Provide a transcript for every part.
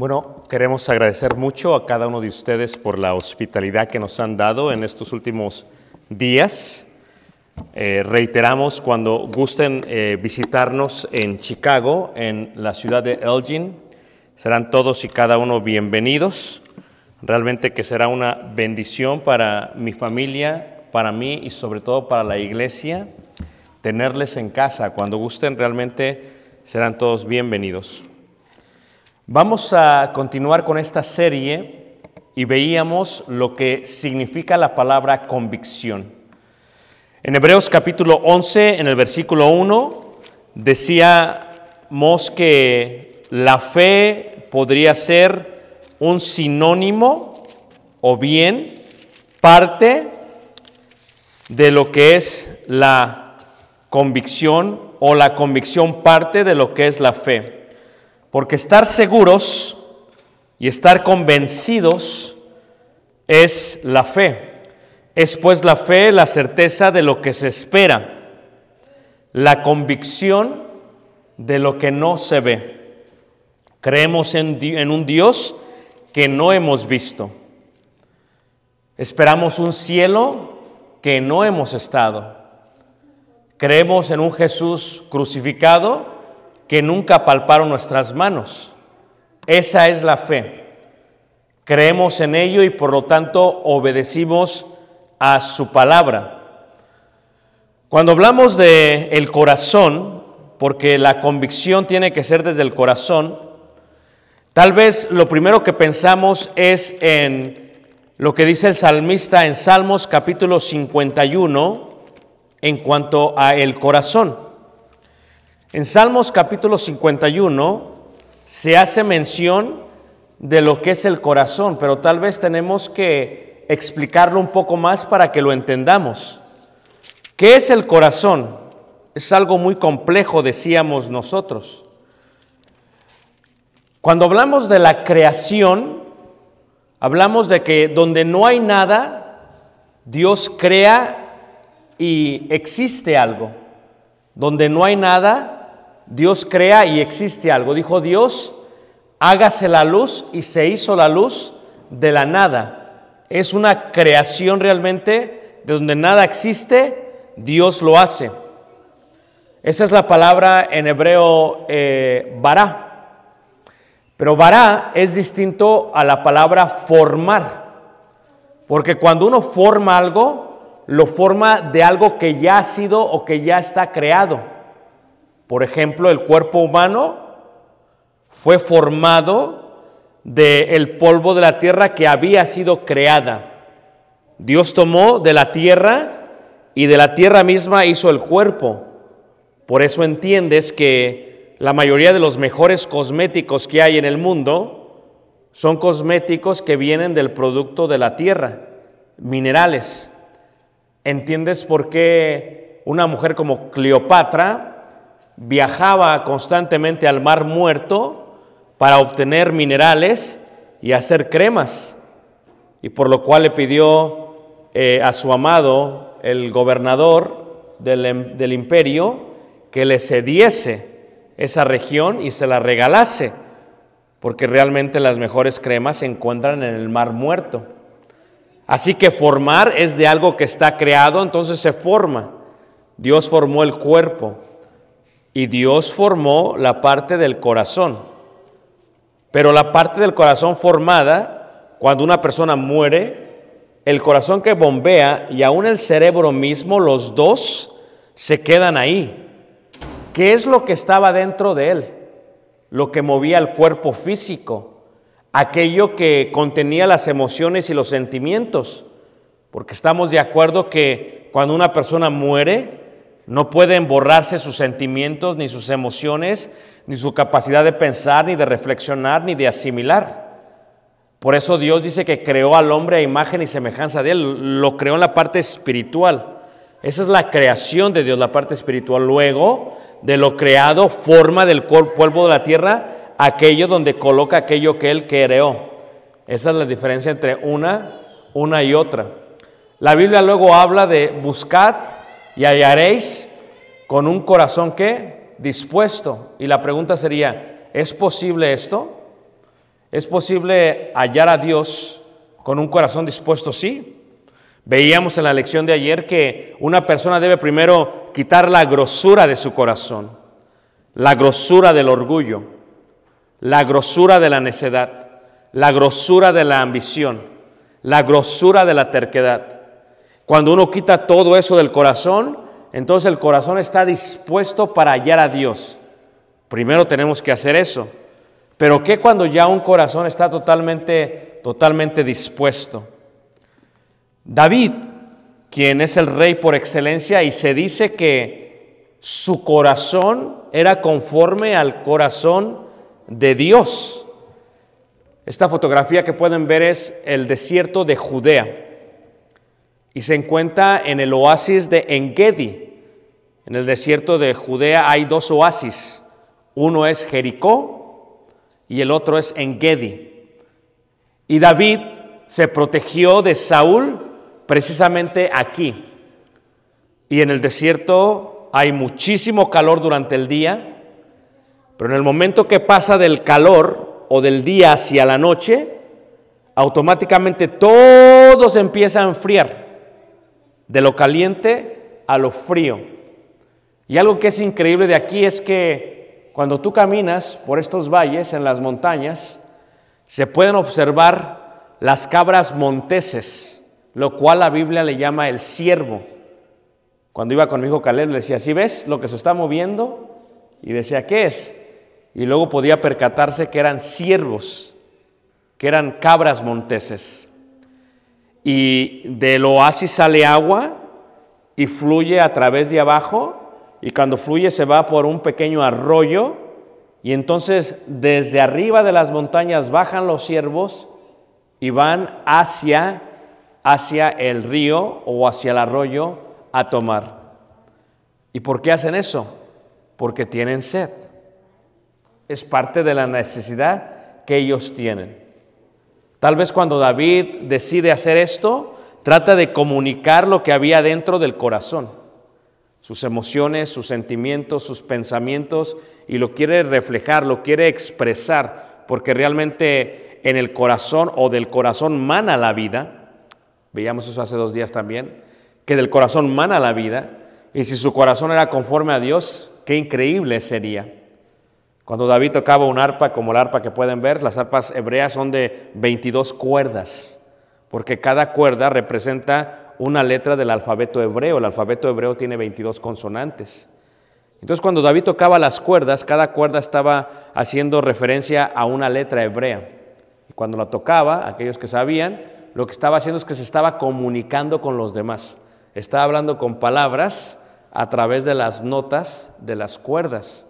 Bueno, queremos agradecer mucho a cada uno de ustedes por la hospitalidad que nos han dado en estos últimos días. Eh, reiteramos cuando gusten eh, visitarnos en Chicago, en la ciudad de Elgin, serán todos y cada uno bienvenidos. Realmente que será una bendición para mi familia, para mí y sobre todo para la iglesia tenerles en casa. Cuando gusten realmente serán todos bienvenidos. Vamos a continuar con esta serie y veíamos lo que significa la palabra convicción. En Hebreos capítulo 11, en el versículo 1, decíamos que la fe podría ser un sinónimo o bien parte de lo que es la convicción o la convicción parte de lo que es la fe. Porque estar seguros y estar convencidos es la fe. Es pues la fe la certeza de lo que se espera, la convicción de lo que no se ve. Creemos en, un Dios que no hemos visto. Esperamos un cielo que no hemos estado. Creemos en un Jesús crucificado que nunca palparon nuestras manos. Esa es la fe. Creemos en ello y por lo tanto obedecimos a su palabra. Cuando hablamos de el corazón, porque la convicción tiene que ser desde el corazón, tal vez lo primero que pensamos es en lo que dice el salmista en Salmos capítulo 51 en cuanto a el corazón. En Salmos capítulo 51 se hace mención de lo que es el corazón, pero tal vez tenemos que explicarlo un poco más para que lo entendamos. ¿Qué es el corazón? Es algo muy complejo, decíamos nosotros. Cuando hablamos de la creación, hablamos de que donde no hay nada, Dios crea y existe algo. Donde no hay nada, Dios crea y existe algo. Dijo Dios, hágase la luz y se hizo la luz de la nada. Es una creación realmente de donde nada existe, Dios lo hace. Esa es la palabra en hebreo eh, bará. Pero vará es distinto a la palabra formar. Porque cuando uno forma algo, lo forma de algo que ya ha sido o que ya está creado. Por ejemplo, el cuerpo humano fue formado del polvo de la tierra que había sido creada. Dios tomó de la tierra y de la tierra misma hizo el cuerpo. Por eso entiendes que la mayoría de los mejores cosméticos que hay en el mundo son cosméticos que vienen del producto de la tierra, minerales. ¿Entiendes por qué una mujer como Cleopatra viajaba constantemente al mar muerto para obtener minerales y hacer cremas? Y por lo cual le pidió eh, a su amado, el gobernador del, em- del imperio, que le cediese esa región y se la regalase, porque realmente las mejores cremas se encuentran en el mar muerto. Así que formar es de algo que está creado, entonces se forma. Dios formó el cuerpo y Dios formó la parte del corazón. Pero la parte del corazón formada, cuando una persona muere, el corazón que bombea y aún el cerebro mismo, los dos se quedan ahí. ¿Qué es lo que estaba dentro de él? Lo que movía el cuerpo físico, aquello que contenía las emociones y los sentimientos. Porque estamos de acuerdo que cuando una persona muere, no pueden borrarse sus sentimientos, ni sus emociones, ni su capacidad de pensar, ni de reflexionar, ni de asimilar. Por eso Dios dice que creó al hombre a imagen y semejanza de él, lo creó en la parte espiritual. Esa es la creación de Dios, la parte espiritual. Luego, de lo creado, forma del polvo de la tierra aquello donde coloca aquello que él creó. Esa es la diferencia entre una, una y otra. La Biblia luego habla de buscad y hallaréis con un corazón que dispuesto. Y la pregunta sería, ¿es posible esto? ¿Es posible hallar a Dios con un corazón dispuesto? Sí. Veíamos en la lección de ayer que una persona debe primero quitar la grosura de su corazón, la grosura del orgullo, la grosura de la necedad, la grosura de la ambición, la grosura de la terquedad. Cuando uno quita todo eso del corazón, entonces el corazón está dispuesto para hallar a Dios. Primero tenemos que hacer eso. Pero ¿qué cuando ya un corazón está totalmente, totalmente dispuesto? David, quien es el rey por excelencia, y se dice que su corazón era conforme al corazón de Dios. Esta fotografía que pueden ver es el desierto de Judea y se encuentra en el oasis de Engedi. En el desierto de Judea hay dos oasis. Uno es Jericó y el otro es Engedi. Y David se protegió de Saúl precisamente aquí. Y en el desierto hay muchísimo calor durante el día, pero en el momento que pasa del calor o del día hacia la noche, automáticamente todo se empieza a enfriar, de lo caliente a lo frío. Y algo que es increíble de aquí es que cuando tú caminas por estos valles en las montañas, se pueden observar las cabras monteses, lo cual la Biblia le llama el ciervo. Cuando iba con mi hijo Caleb le decía, ¿sí ves lo que se está moviendo? Y decía, ¿qué es? Y luego podía percatarse que eran ciervos, que eran cabras monteses. Y del oasis sale agua y fluye a través de abajo y cuando fluye se va por un pequeño arroyo y entonces desde arriba de las montañas bajan los ciervos y van hacia hacia el río o hacia el arroyo a tomar. ¿Y por qué hacen eso? Porque tienen sed. Es parte de la necesidad que ellos tienen. Tal vez cuando David decide hacer esto, trata de comunicar lo que había dentro del corazón, sus emociones, sus sentimientos, sus pensamientos, y lo quiere reflejar, lo quiere expresar, porque realmente en el corazón o del corazón mana la vida. Veíamos eso hace dos días también, que del corazón mana la vida, y si su corazón era conforme a Dios, qué increíble sería. Cuando David tocaba un arpa, como el arpa que pueden ver, las arpas hebreas son de 22 cuerdas, porque cada cuerda representa una letra del alfabeto hebreo. El alfabeto hebreo tiene 22 consonantes. Entonces cuando David tocaba las cuerdas, cada cuerda estaba haciendo referencia a una letra hebrea. Y cuando la tocaba, aquellos que sabían, lo que estaba haciendo es que se estaba comunicando con los demás. Estaba hablando con palabras a través de las notas de las cuerdas.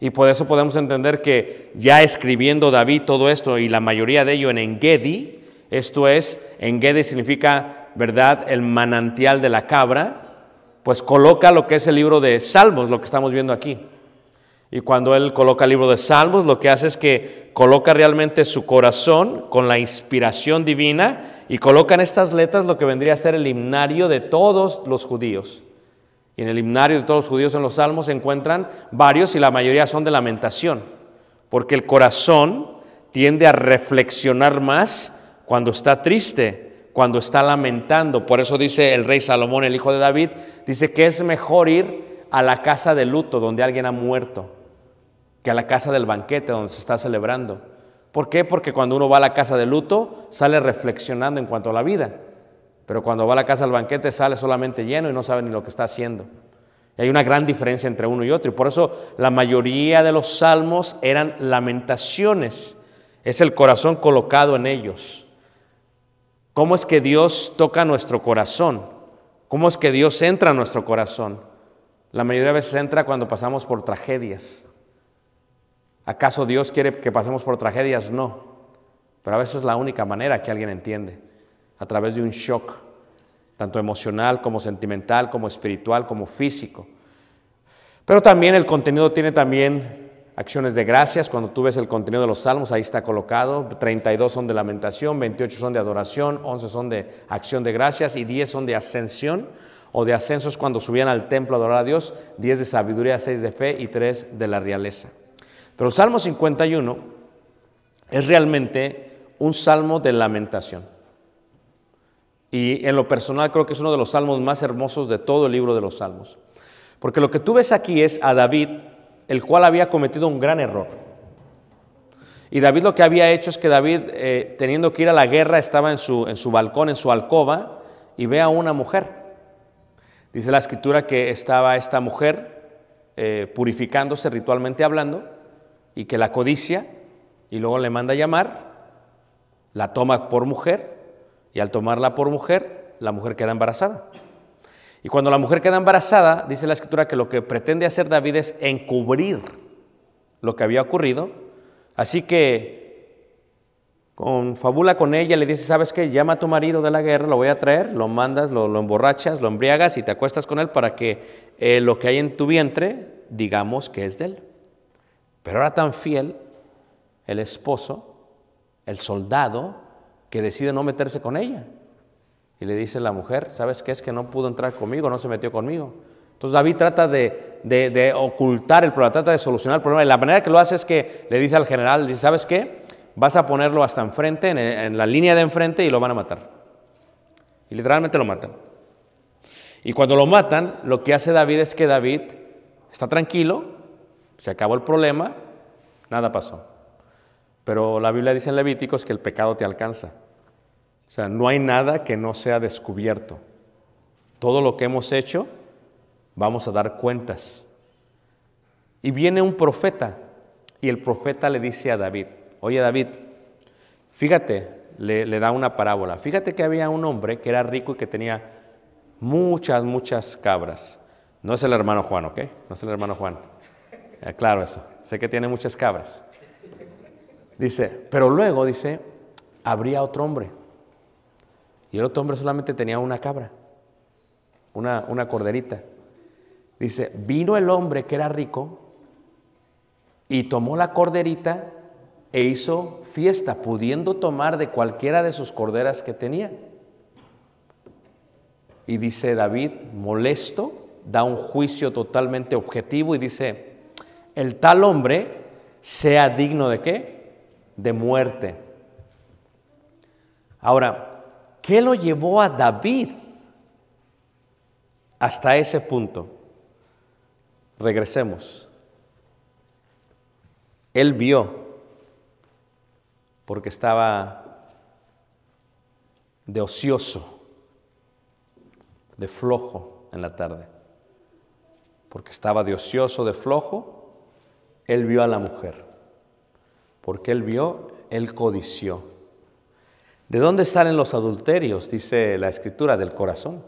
Y por eso podemos entender que ya escribiendo David todo esto y la mayoría de ello en Engedi, esto es, Engedi significa, ¿verdad?, el manantial de la cabra, pues coloca lo que es el libro de Salmos, lo que estamos viendo aquí. Y cuando él coloca el libro de Salmos, lo que hace es que coloca realmente su corazón con la inspiración divina y coloca en estas letras lo que vendría a ser el himnario de todos los judíos. Y en el himnario de todos los judíos en los salmos se encuentran varios y la mayoría son de lamentación, porque el corazón tiende a reflexionar más cuando está triste, cuando está lamentando. Por eso dice el rey Salomón, el hijo de David, dice que es mejor ir a la casa de luto donde alguien ha muerto que a la casa del banquete donde se está celebrando. ¿Por qué? Porque cuando uno va a la casa de luto sale reflexionando en cuanto a la vida. Pero cuando va a la casa del banquete sale solamente lleno y no sabe ni lo que está haciendo. Y hay una gran diferencia entre uno y otro. Y por eso la mayoría de los salmos eran lamentaciones. Es el corazón colocado en ellos. ¿Cómo es que Dios toca nuestro corazón? ¿Cómo es que Dios entra a nuestro corazón? La mayoría de veces entra cuando pasamos por tragedias. ¿Acaso Dios quiere que pasemos por tragedias? No. Pero a veces es la única manera que alguien entiende, a través de un shock, tanto emocional como sentimental, como espiritual, como físico. Pero también el contenido tiene también acciones de gracias. Cuando tú ves el contenido de los salmos, ahí está colocado. 32 son de lamentación, 28 son de adoración, 11 son de acción de gracias y 10 son de ascensión o de ascensos cuando subían al templo a adorar a Dios, 10 de sabiduría, 6 de fe y 3 de la realeza. Pero el Salmo 51 es realmente un salmo de lamentación. Y en lo personal creo que es uno de los salmos más hermosos de todo el libro de los salmos. Porque lo que tú ves aquí es a David, el cual había cometido un gran error. Y David lo que había hecho es que David, eh, teniendo que ir a la guerra, estaba en su, en su balcón, en su alcoba, y ve a una mujer. Dice la escritura que estaba esta mujer eh, purificándose ritualmente hablando, y que la codicia y luego le manda a llamar, la toma por mujer y al tomarla por mujer, la mujer queda embarazada. Y cuando la mujer queda embarazada, dice la escritura que lo que pretende hacer David es encubrir lo que había ocurrido. Así que confabula con ella, le dice, ¿sabes qué? Llama a tu marido de la guerra, lo voy a traer, lo mandas, lo, emborrachas, lo embriagas y te acuestas con él para que eh, lo que hay en tu vientre, digamos que es de él. Pero era tan fiel el esposo, el soldado, que decide no meterse con ella. Y le dice la mujer, ¿sabes qué es que no pudo entrar conmigo, no se metió conmigo? Entonces David trata de, ocultar el problema, trata de solucionar el problema. Y la manera que lo hace es que le dice al general, ¿sabes qué? Vas a ponerlo hasta enfrente, en, en la línea de enfrente, y lo van a matar. Y literalmente lo matan. Y cuando lo matan, lo que hace David es que David está tranquilo, se acabó el problema, nada pasó. Pero la Biblia dice en Levíticos que el pecado te alcanza. O sea, no hay nada que no sea descubierto. Todo lo que hemos hecho, vamos a dar cuentas. Y viene un profeta y el profeta le dice a David, oye David, fíjate, le, da una parábola, fíjate que había un hombre que era rico y que tenía muchas, muchas cabras. No es el hermano Juan, ¿ok? No es el hermano Juan. Eh, claro eso, sé que tiene muchas cabras. Dice, pero luego dice, habría otro hombre. Y el otro hombre solamente tenía una cabra, una, una corderita. Dice, vino el hombre que era rico y tomó la corderita e hizo fiesta, pudiendo tomar de cualquiera de sus corderas que tenía. Y dice David, molesto, da un juicio totalmente objetivo y dice, el tal hombre sea digno de qué? De muerte. Ahora, ¿qué lo llevó a David hasta ese punto? Regresemos. Él vio, porque estaba de ocioso, de flojo en la tarde. porque estaba de ocioso, de flojo, él vio a la mujer. Porque él vio, él codició. ¿De dónde salen los adulterios? Dice la escritura, del corazón.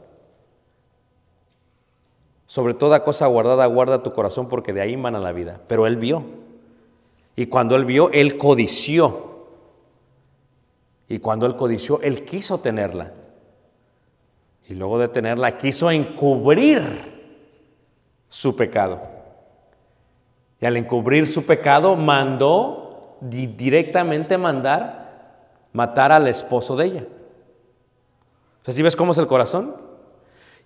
Sobre toda cosa guardada, guarda tu corazón porque de ahí mana la vida. Pero él vio. Y cuando él vio, él codició. Y cuando él codició, él quiso tenerla. Y luego de tenerla, quiso encubrir su pecado. Y al encubrir su pecado, mandó directamente mandar matar al esposo de ella. O sea, ¿sí ves cómo es el corazón?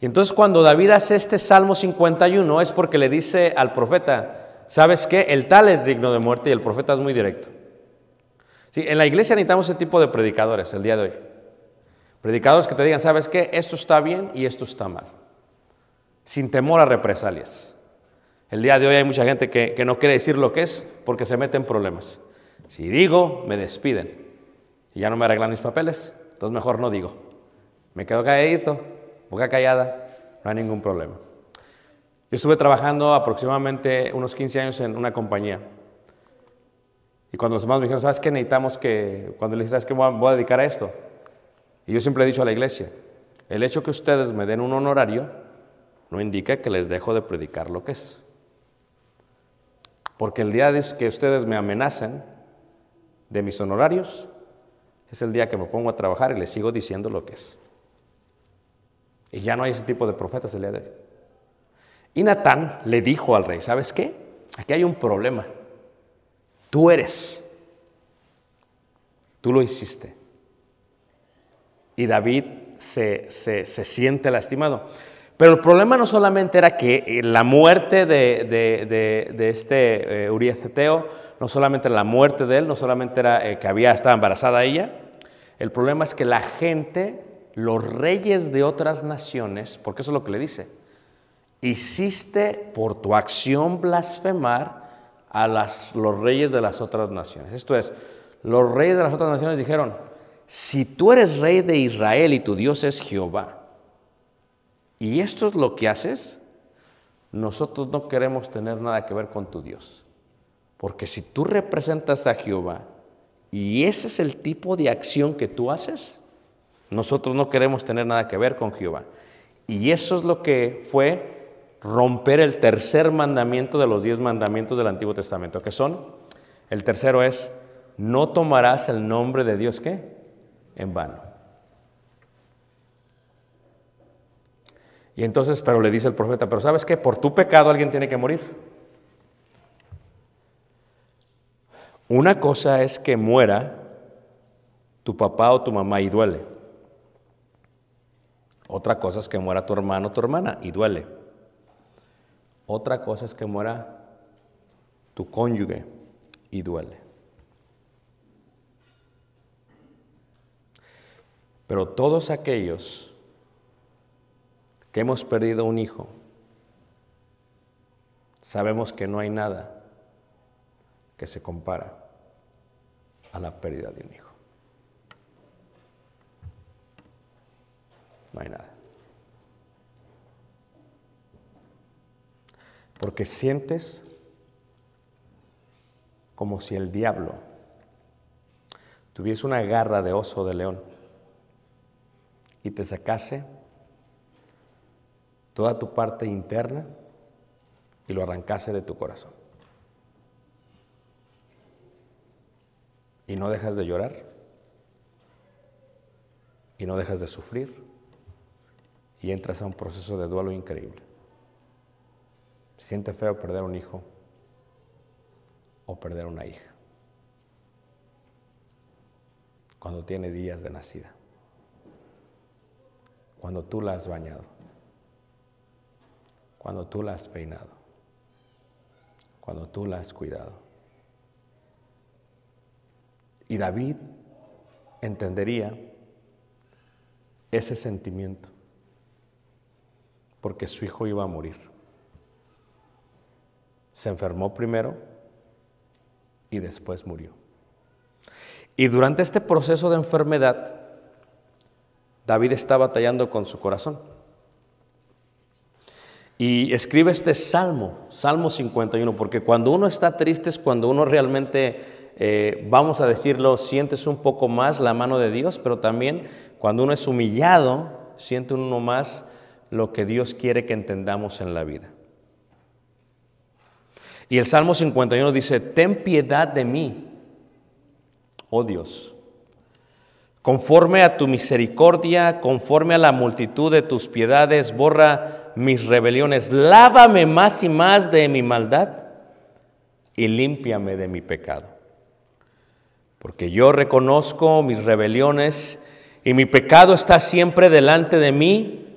Y entonces cuando David hace este Salmo 51 es porque le dice al profeta, ¿sabes qué? El tal es digno de muerte y el profeta es muy directo. Sí, en la iglesia necesitamos ese tipo de predicadores el día de hoy. Predicadores que te digan, ¿sabes qué? Esto está bien y esto está mal. Sin temor a represalias. El día de hoy hay mucha gente que, que no quiere decir lo que es porque se mete en problemas. Si digo, me despiden. Y ya no me arreglan mis papeles. Entonces mejor no digo. Me quedo calladito, boca callada, no hay ningún problema. Yo estuve trabajando aproximadamente unos 15 años en una compañía. Y cuando los hermanos me dijeron, ¿sabes qué necesitamos que, cuando les dije, ¿sabes qué voy a, voy a dedicar a esto? Y yo siempre he dicho a la iglesia, el hecho que ustedes me den un honorario no indica que les dejo de predicar lo que es. Porque el día que ustedes me amenacen de mis honorarios, es el día que me pongo a trabajar y les sigo diciendo lo que es. Y ya no hay ese tipo de profetas el día de hoy. Y Natán le dijo al rey, ¿sabes qué? Aquí hay un problema. Tú eres. Tú lo hiciste. Y David se, se- se siente lastimado. Pero el problema no solamente era que eh, la muerte de, de- de- este eh, no solamente la muerte de él, no solamente era eh, que había estado embarazada ella, el problema es que la gente, los reyes de otras naciones, porque eso es lo que le dice, hiciste por tu acción blasfemar a las- los reyes de las otras naciones. Esto es, los reyes de las otras naciones dijeron, si tú eres rey de Israel y tu Dios es Jehová, y esto es lo que haces, nosotros no queremos tener nada que ver con tu Dios. Porque si tú representas a Jehová y ese es el tipo de acción que tú haces, nosotros no queremos tener nada que ver con Jehová. Y eso es lo que fue romper el tercer mandamiento de los diez mandamientos del Antiguo Testamento, que son, el tercero es, no tomarás el nombre de Dios, ¿qué? En vano. Y entonces, pero le dice el profeta, pero ¿sabes qué? Por tu pecado alguien tiene que morir. Una cosa es que muera tu papá o tu mamá y duele. Otra cosa es que muera tu hermano o tu hermana y duele. Otra cosa es que muera tu cónyuge y duele. Pero todos aquellos que hemos perdido un hijo, sabemos que no hay nada que se compara a la pérdida de un hijo. No hay nada. Porque sientes como si el diablo tuviese una garra de oso de león y te sacase toda tu parte interna y lo arrancase de tu corazón. Y no dejas de llorar. Y no dejas de sufrir. Y entras a un proceso de duelo increíble. Se siente feo perder un hijo o perder una hija. Cuando tiene días de nacida, cuando tú la has bañado, cuando tú la has peinado, cuando tú la has cuidado. Y David entendería ese sentimiento porque su hijo iba a morir. Se enfermó primero y después murió. Y durante este proceso de enfermedad, David está batallando con su corazón. Y escribe este salmo, Salmo 51, porque cuando uno está triste es cuando uno realmente, eh, vamos a decirlo, sientes un poco más la mano de Dios, pero también cuando uno es humillado, siente uno más lo que Dios quiere que entendamos en la vida. Y el Salmo 51 dice, ten piedad de mí, oh Dios, conforme a tu misericordia, conforme a la multitud de tus piedades, borra mis rebeliones, lávame más y más de mi maldad y límpiame de mi pecado. Porque yo reconozco mis rebeliones y mi pecado está siempre delante de mí,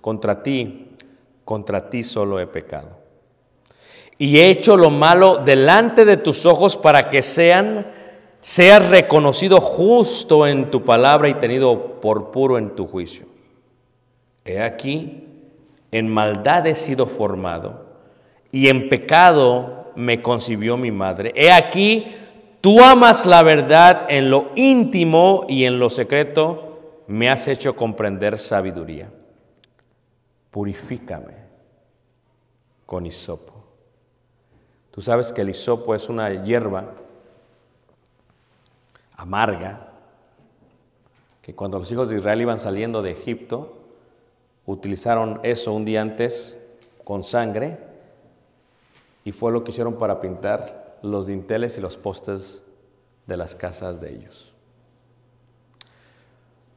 contra ti, contra ti solo he pecado. Y he hecho lo malo delante de tus ojos para que sean, seas reconocido justo en tu palabra y tenido por puro en tu juicio. He aquí, en maldad he sido formado y en pecado me concibió mi madre. He aquí, tú amas la verdad en lo íntimo y en lo secreto, me has hecho comprender sabiduría. Purifícame con hisopo. Tú sabes que el hisopo es una hierba amarga que cuando los hijos de Israel iban saliendo de Egipto, utilizaron eso un día antes con sangre y fue lo que hicieron para pintar los dinteles y los postes de las casas de ellos.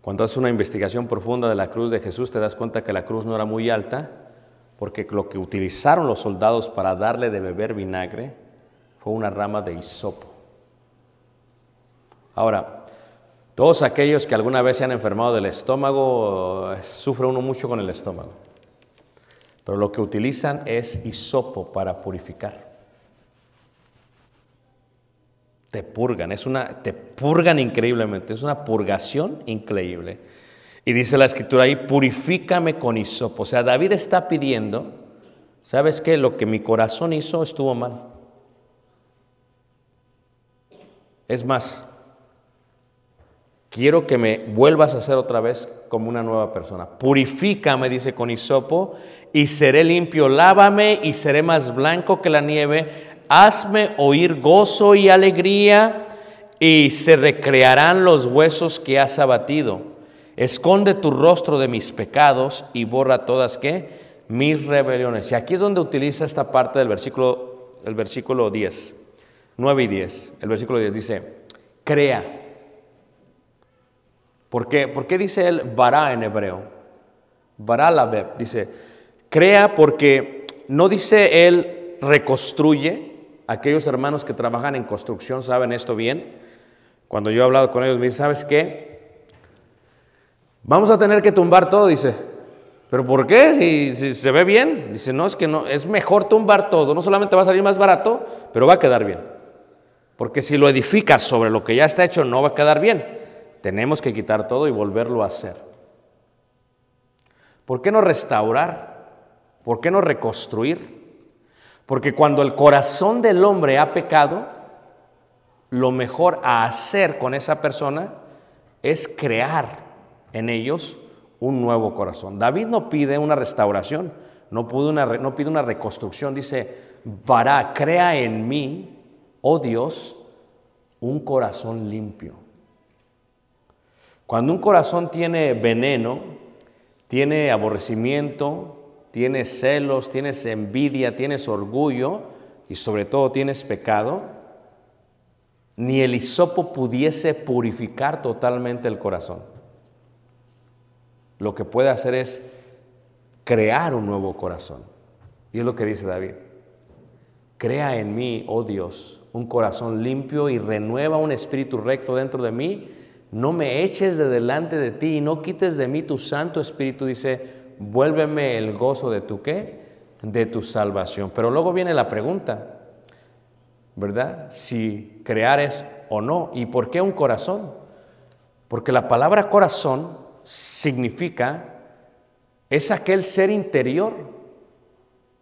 Cuando haces una investigación profunda de la cruz de Jesús, te das cuenta que la cruz no era muy alta, porque lo que utilizaron los soldados para darle de beber vinagre fue una rama de hisopo. Ahora, todos aquellos que alguna vez se han enfermado del estómago, sufre uno mucho con el estómago. Pero lo que utilizan es hisopo para purificar. Te purgan, es una, te purgan increíblemente, es una purgación increíble. Y dice la escritura ahí, purifícame con hisopo. O sea, David está pidiendo, ¿sabes qué? Lo que mi corazón hizo estuvo mal. Es más, quiero que me vuelvas a hacer otra vez como una nueva persona. Purifícame, dice con hisopo, y seré limpio. Lávame y seré más blanco que la nieve hazme oír gozo y alegría, y se recrearán los huesos que has abatido. Esconde tu rostro de mis pecados y borra todas ¿qué? mis rebeliones. Y aquí es donde utiliza esta parte del versículo, el versículo 10, 9 y 10. El versículo 10 dice, crea. ¿Por qué? ¿Por qué dice él vará en hebreo? Vará la beb. Dice, crea porque no dice él reconstruye, aquellos hermanos que trabajan en construcción saben esto bien. Cuando yo he hablado con ellos, me dicen, ¿sabes qué? Vamos a tener que tumbar todo, dice. ¿Pero por qué? Si, se ve bien. Dice, no, es que no, es mejor tumbar todo. No solamente va a salir más barato, pero va a quedar bien. Porque si lo edificas sobre lo que ya está hecho, no va a quedar bien. Tenemos que quitar todo y volverlo a hacer. ¿Por qué no restaurar? ¿Por qué no reconstruir? Porque cuando el corazón del hombre ha pecado, lo mejor a hacer con esa persona es crear en ellos un nuevo corazón. David no pide una restauración, no pide una, reconstrucción, dice, para, crea en mí, oh Dios, un corazón limpio. Cuando un corazón tiene veneno, tiene aborrecimiento, tienes celos, tienes envidia, tienes orgullo y sobre todo tienes pecado, ni el hisopo pudiese purificar totalmente el corazón. Lo que puede hacer es crear un nuevo corazón. Y es lo que dice David. Crea en mí, oh Dios, un corazón limpio y renueva un espíritu recto dentro de mí. No me eches de delante de ti y no quites de mí tu Santo Espíritu, dice vuélveme el gozo de tu qué? De tu salvación. Pero luego viene la pregunta, ¿verdad? Si crear es o no. ¿Y por qué un corazón? Porque la palabra corazón significa es aquel ser interior,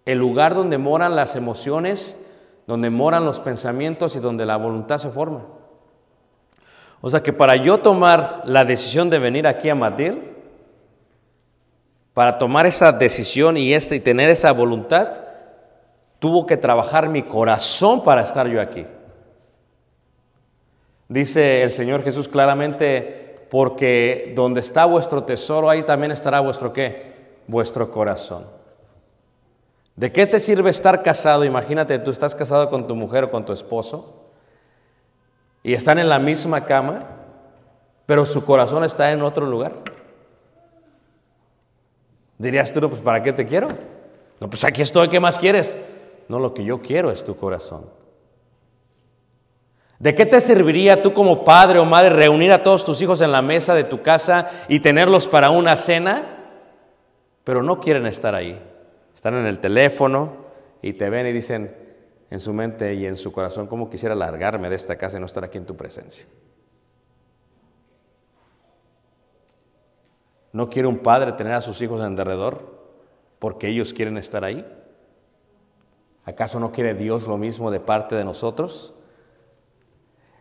el lugar donde moran las emociones, donde moran los pensamientos y donde la voluntad se forma. O sea que para yo tomar la decisión de venir aquí a Matir, para tomar esa decisión y, este, y tener esa voluntad, tuvo que trabajar mi corazón para estar yo aquí. Dice el Señor Jesús claramente, porque donde está vuestro tesoro, ahí también estará vuestro qué? Vuestro corazón. ¿De qué te sirve estar casado? Imagínate, tú estás casado con tu mujer o con tu esposo y están en la misma cama, pero su corazón está en otro lugar. Dirías tú, pues ¿para qué te quiero? No, pues aquí estoy, ¿qué más quieres? No, lo que yo quiero es tu corazón. ¿De qué te serviría tú como padre o madre reunir a todos tus hijos en la mesa de tu casa y tenerlos para una cena? Pero no quieren estar ahí. Están en el teléfono y te ven y dicen en su mente y en su corazón, ¿cómo quisiera largarme de esta casa y no estar aquí en tu presencia? ¿No quiere un padre tener a sus hijos en derredor porque ellos quieren estar ahí? ¿Acaso no quiere Dios lo mismo de parte de nosotros?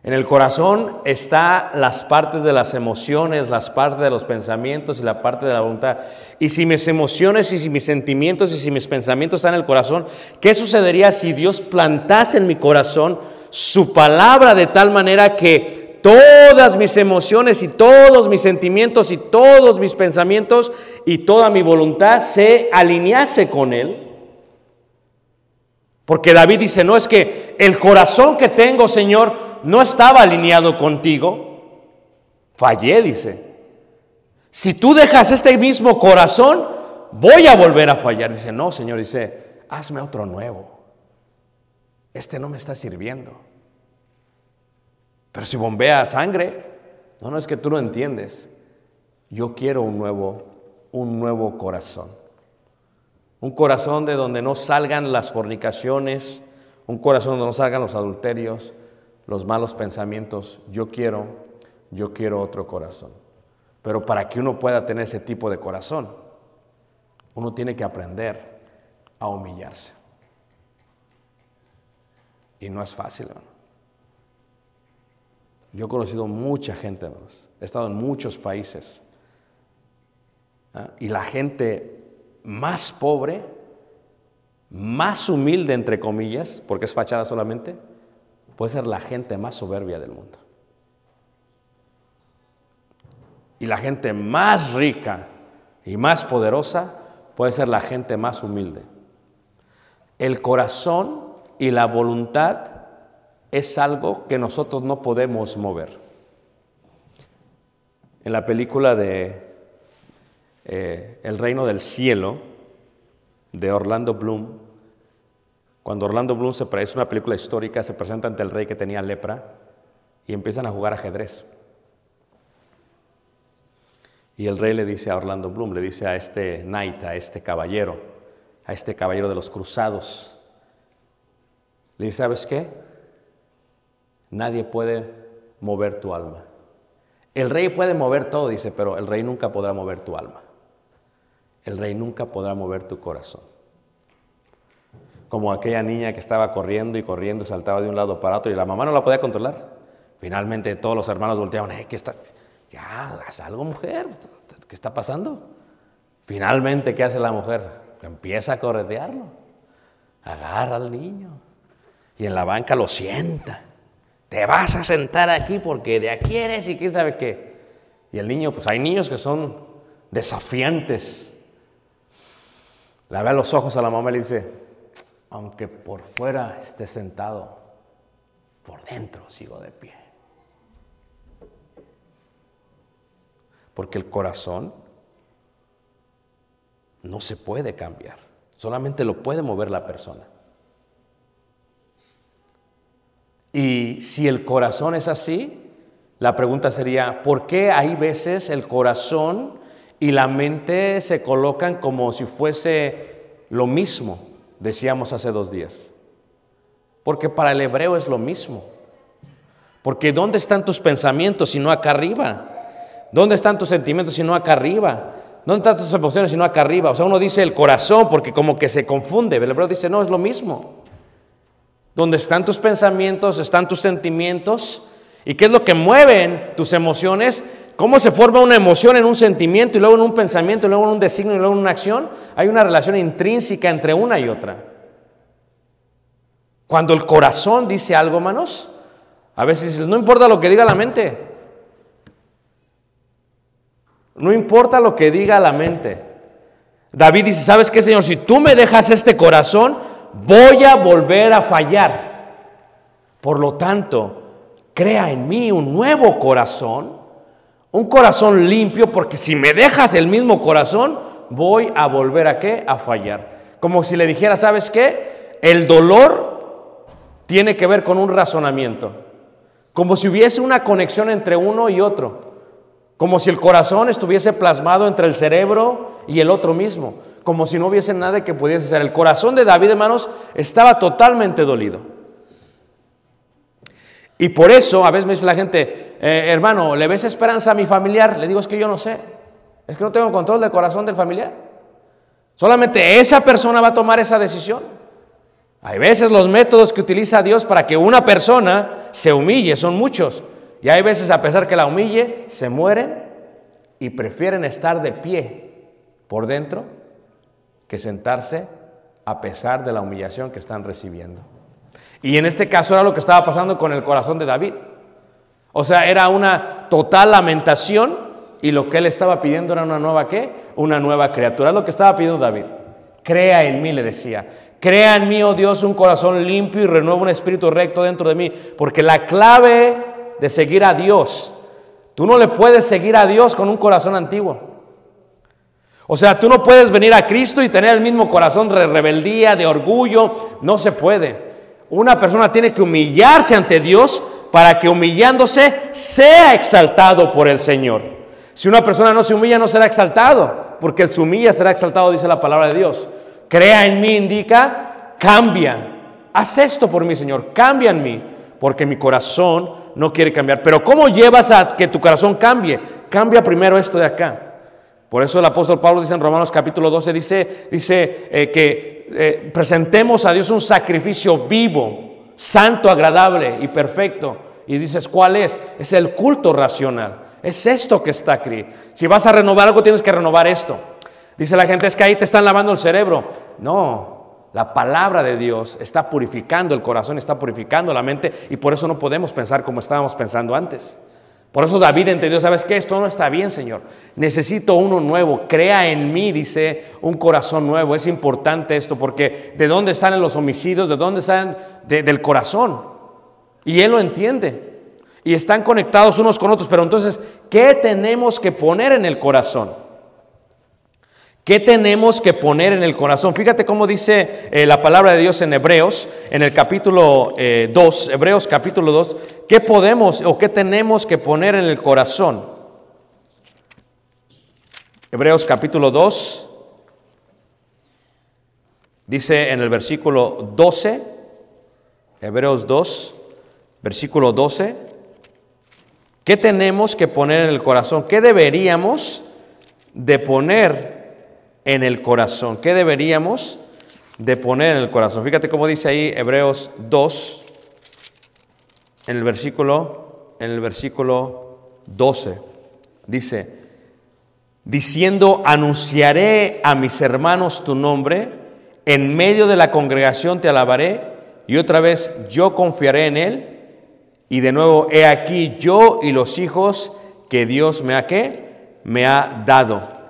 En el corazón está las partes de las emociones, las partes de los pensamientos y la parte de la voluntad. Y si mis emociones y si mis sentimientos y si mis pensamientos están en el corazón, ¿qué sucedería si Dios plantase en mi corazón su palabra de tal manera que todas mis emociones y todos mis sentimientos y todos mis pensamientos y toda mi voluntad se alinease con Él? Porque David dice, no es que el corazón que tengo, Señor, no estaba alineado contigo. Fallé, dice. Si tú dejas este mismo corazón, voy a volver a fallar. Dice, no, Señor, dice, hazme otro nuevo. Este no me está sirviendo. Pero si bombea sangre, no, no es que tú no entiendes. Yo quiero un nuevo, un nuevo corazón. Un corazón de donde no salgan las fornicaciones, un corazón donde no salgan los adulterios, los malos pensamientos. Yo quiero, yo quiero otro corazón. Pero para que uno pueda tener ese tipo de corazón, uno tiene que aprender a humillarse. Y no es fácil, hermano. Yo he conocido mucha gente, hermanos. He estado en muchos países. ¿ah? Y la gente más pobre, más humilde, entre comillas, porque es fachada solamente, puede ser la gente más soberbia del mundo. Y la gente más rica y más poderosa puede ser la gente más humilde. El corazón y la voluntad es algo que nosotros no podemos mover. En la película de eh, El reino del cielo de Orlando Bloom, cuando Orlando Bloom se es una película histórica, se presenta ante el rey que tenía lepra y empiezan a jugar ajedrez. Y el rey le dice a Orlando Bloom, le dice a este knight, a este caballero, a este caballero de los cruzados, le dice, ¿sabes qué? Nadie puede mover tu alma. El rey puede mover todo, dice, pero el rey nunca podrá mover tu alma. El rey nunca podrá mover tu corazón como aquella niña que estaba corriendo y corriendo, saltaba de un lado para otro y la mamá no la podía controlar. Finalmente todos los hermanos volteaban, ¿qué estás? Ya, haz algo mujer, ¿qué está pasando? Finalmente, ¿qué hace la mujer? Empieza a corretearlo, agarra al niño y en la banca lo sienta. Te vas a sentar aquí porque de aquí eres y quién sabe qué. Y el niño, pues hay niños que son desafiantes. La ve a los ojos a la mamá y le dice, aunque por fuera esté sentado, por dentro sigo de pie. Porque el corazón no se puede cambiar, solamente lo puede mover la persona. Y si el corazón es así, la pregunta sería, ¿por qué hay veces el corazón y la mente se colocan como si fuese lo mismo? Decíamos hace dos días. Porque para el hebreo es lo mismo. Porque ¿dónde están tus pensamientos si no acá arriba? ¿Dónde están tus sentimientos si no acá arriba? ¿Dónde están tus emociones si no acá arriba? O sea, uno dice el corazón porque como que se confunde. El hebreo dice, no, es lo mismo. ¿Dónde están tus pensamientos, están tus sentimientos. ¿Y qué es lo que mueven tus emociones? Cómo se forma una emoción en un sentimiento y luego en un pensamiento y luego en un designio y luego en una acción. Hay una relación intrínseca entre una y otra. Cuando el corazón dice algo, hermanos, a veces no importa lo que diga la mente. No importa lo que diga la mente. David dice, ¿sabes qué, Señor? Si tú me dejas este corazón, voy a volver a fallar. Por lo tanto, crea en mí un nuevo corazón, un corazón limpio, porque si me dejas el mismo corazón, voy a volver a qué? A fallar. Como si le dijera, ¿sabes qué? El dolor tiene que ver con un razonamiento. Como si hubiese una conexión entre uno y otro. Como si el corazón estuviese plasmado entre el cerebro y el otro mismo. Como si no hubiese nada que pudiese ser. El corazón de David, hermanos, estaba totalmente dolido. Y por eso a veces me dice la gente, eh, hermano, ¿le ves esperanza a mi familiar? Le digo, es que yo no sé. Es que no tengo control del corazón del familiar. Solamente esa persona va a tomar esa decisión. Hay veces los métodos que utiliza Dios para que una persona se humille son muchos. Y hay veces, a pesar que la humille, se mueren y prefieren estar de pie por dentro que sentarse a pesar de la humillación que están recibiendo. Y en este caso era lo que estaba pasando con el corazón de David. O sea, era una total lamentación y lo que él estaba pidiendo era una nueva qué? Una nueva criatura. Es lo que estaba pidiendo David. Crea en mí, le decía. Crea en mí, oh Dios, un corazón limpio y renueva un espíritu recto dentro de mí. Porque la clave de seguir a Dios. Tú no le puedes seguir a Dios con un corazón antiguo. O sea, tú no puedes venir a Cristo y tener el mismo corazón de rebeldía, de orgullo. No se puede. Una persona tiene que humillarse ante Dios para que humillándose sea exaltado por el Señor. Si una persona no se humilla, no será exaltado, porque el se humilla será exaltado, dice la palabra de Dios. Crea en mí indica, cambia. Haz esto por mí, Señor, cambia en mí, porque mi corazón no quiere cambiar. Pero ¿cómo llevas a que tu corazón cambie? Cambia primero esto de acá. Por eso el apóstol Pablo dice en Romanos capítulo 12, dice, dice eh, que eh, presentemos a Dios un sacrificio vivo, santo, agradable y perfecto. Y dices, ¿cuál es? Es el culto racional. Es esto que está aquí. Si vas a renovar algo, tienes que renovar esto. Dice la gente, es que ahí te están lavando el cerebro. No, la palabra de Dios está purificando el corazón, está purificando la mente y por eso no podemos pensar como estábamos pensando antes. Por eso David entendió, ¿sabes qué? Esto no está bien, Señor. Necesito uno nuevo. Crea en mí, dice, un corazón nuevo. Es importante esto porque ¿de dónde están los homicidios? ¿De dónde están? del corazón. Y Él lo entiende. Y están conectados unos con otros. Pero entonces, ¿qué tenemos que poner en el corazón? ¿Qué tenemos que poner en el corazón? Fíjate cómo dice eh, la palabra de Dios en Hebreos, en el capítulo 2, eh, Hebreos capítulo 2, ¿qué podemos o qué tenemos que poner en el corazón? Hebreos capítulo 2, dice en el versículo 12, Hebreos 2, versículo 12, ¿qué tenemos que poner en el corazón? ¿Qué deberíamos de poner en el corazón. ¿Qué deberíamos de poner en el corazón? Fíjate cómo dice ahí Hebreos 2, en el versículo, en el versículo 12. Dice, diciendo, anunciaré a mis hermanos tu nombre, en medio de la congregación te alabaré, y otra vez yo confiaré en él, y de nuevo, he aquí yo y los hijos que Dios me ha, me ha dado.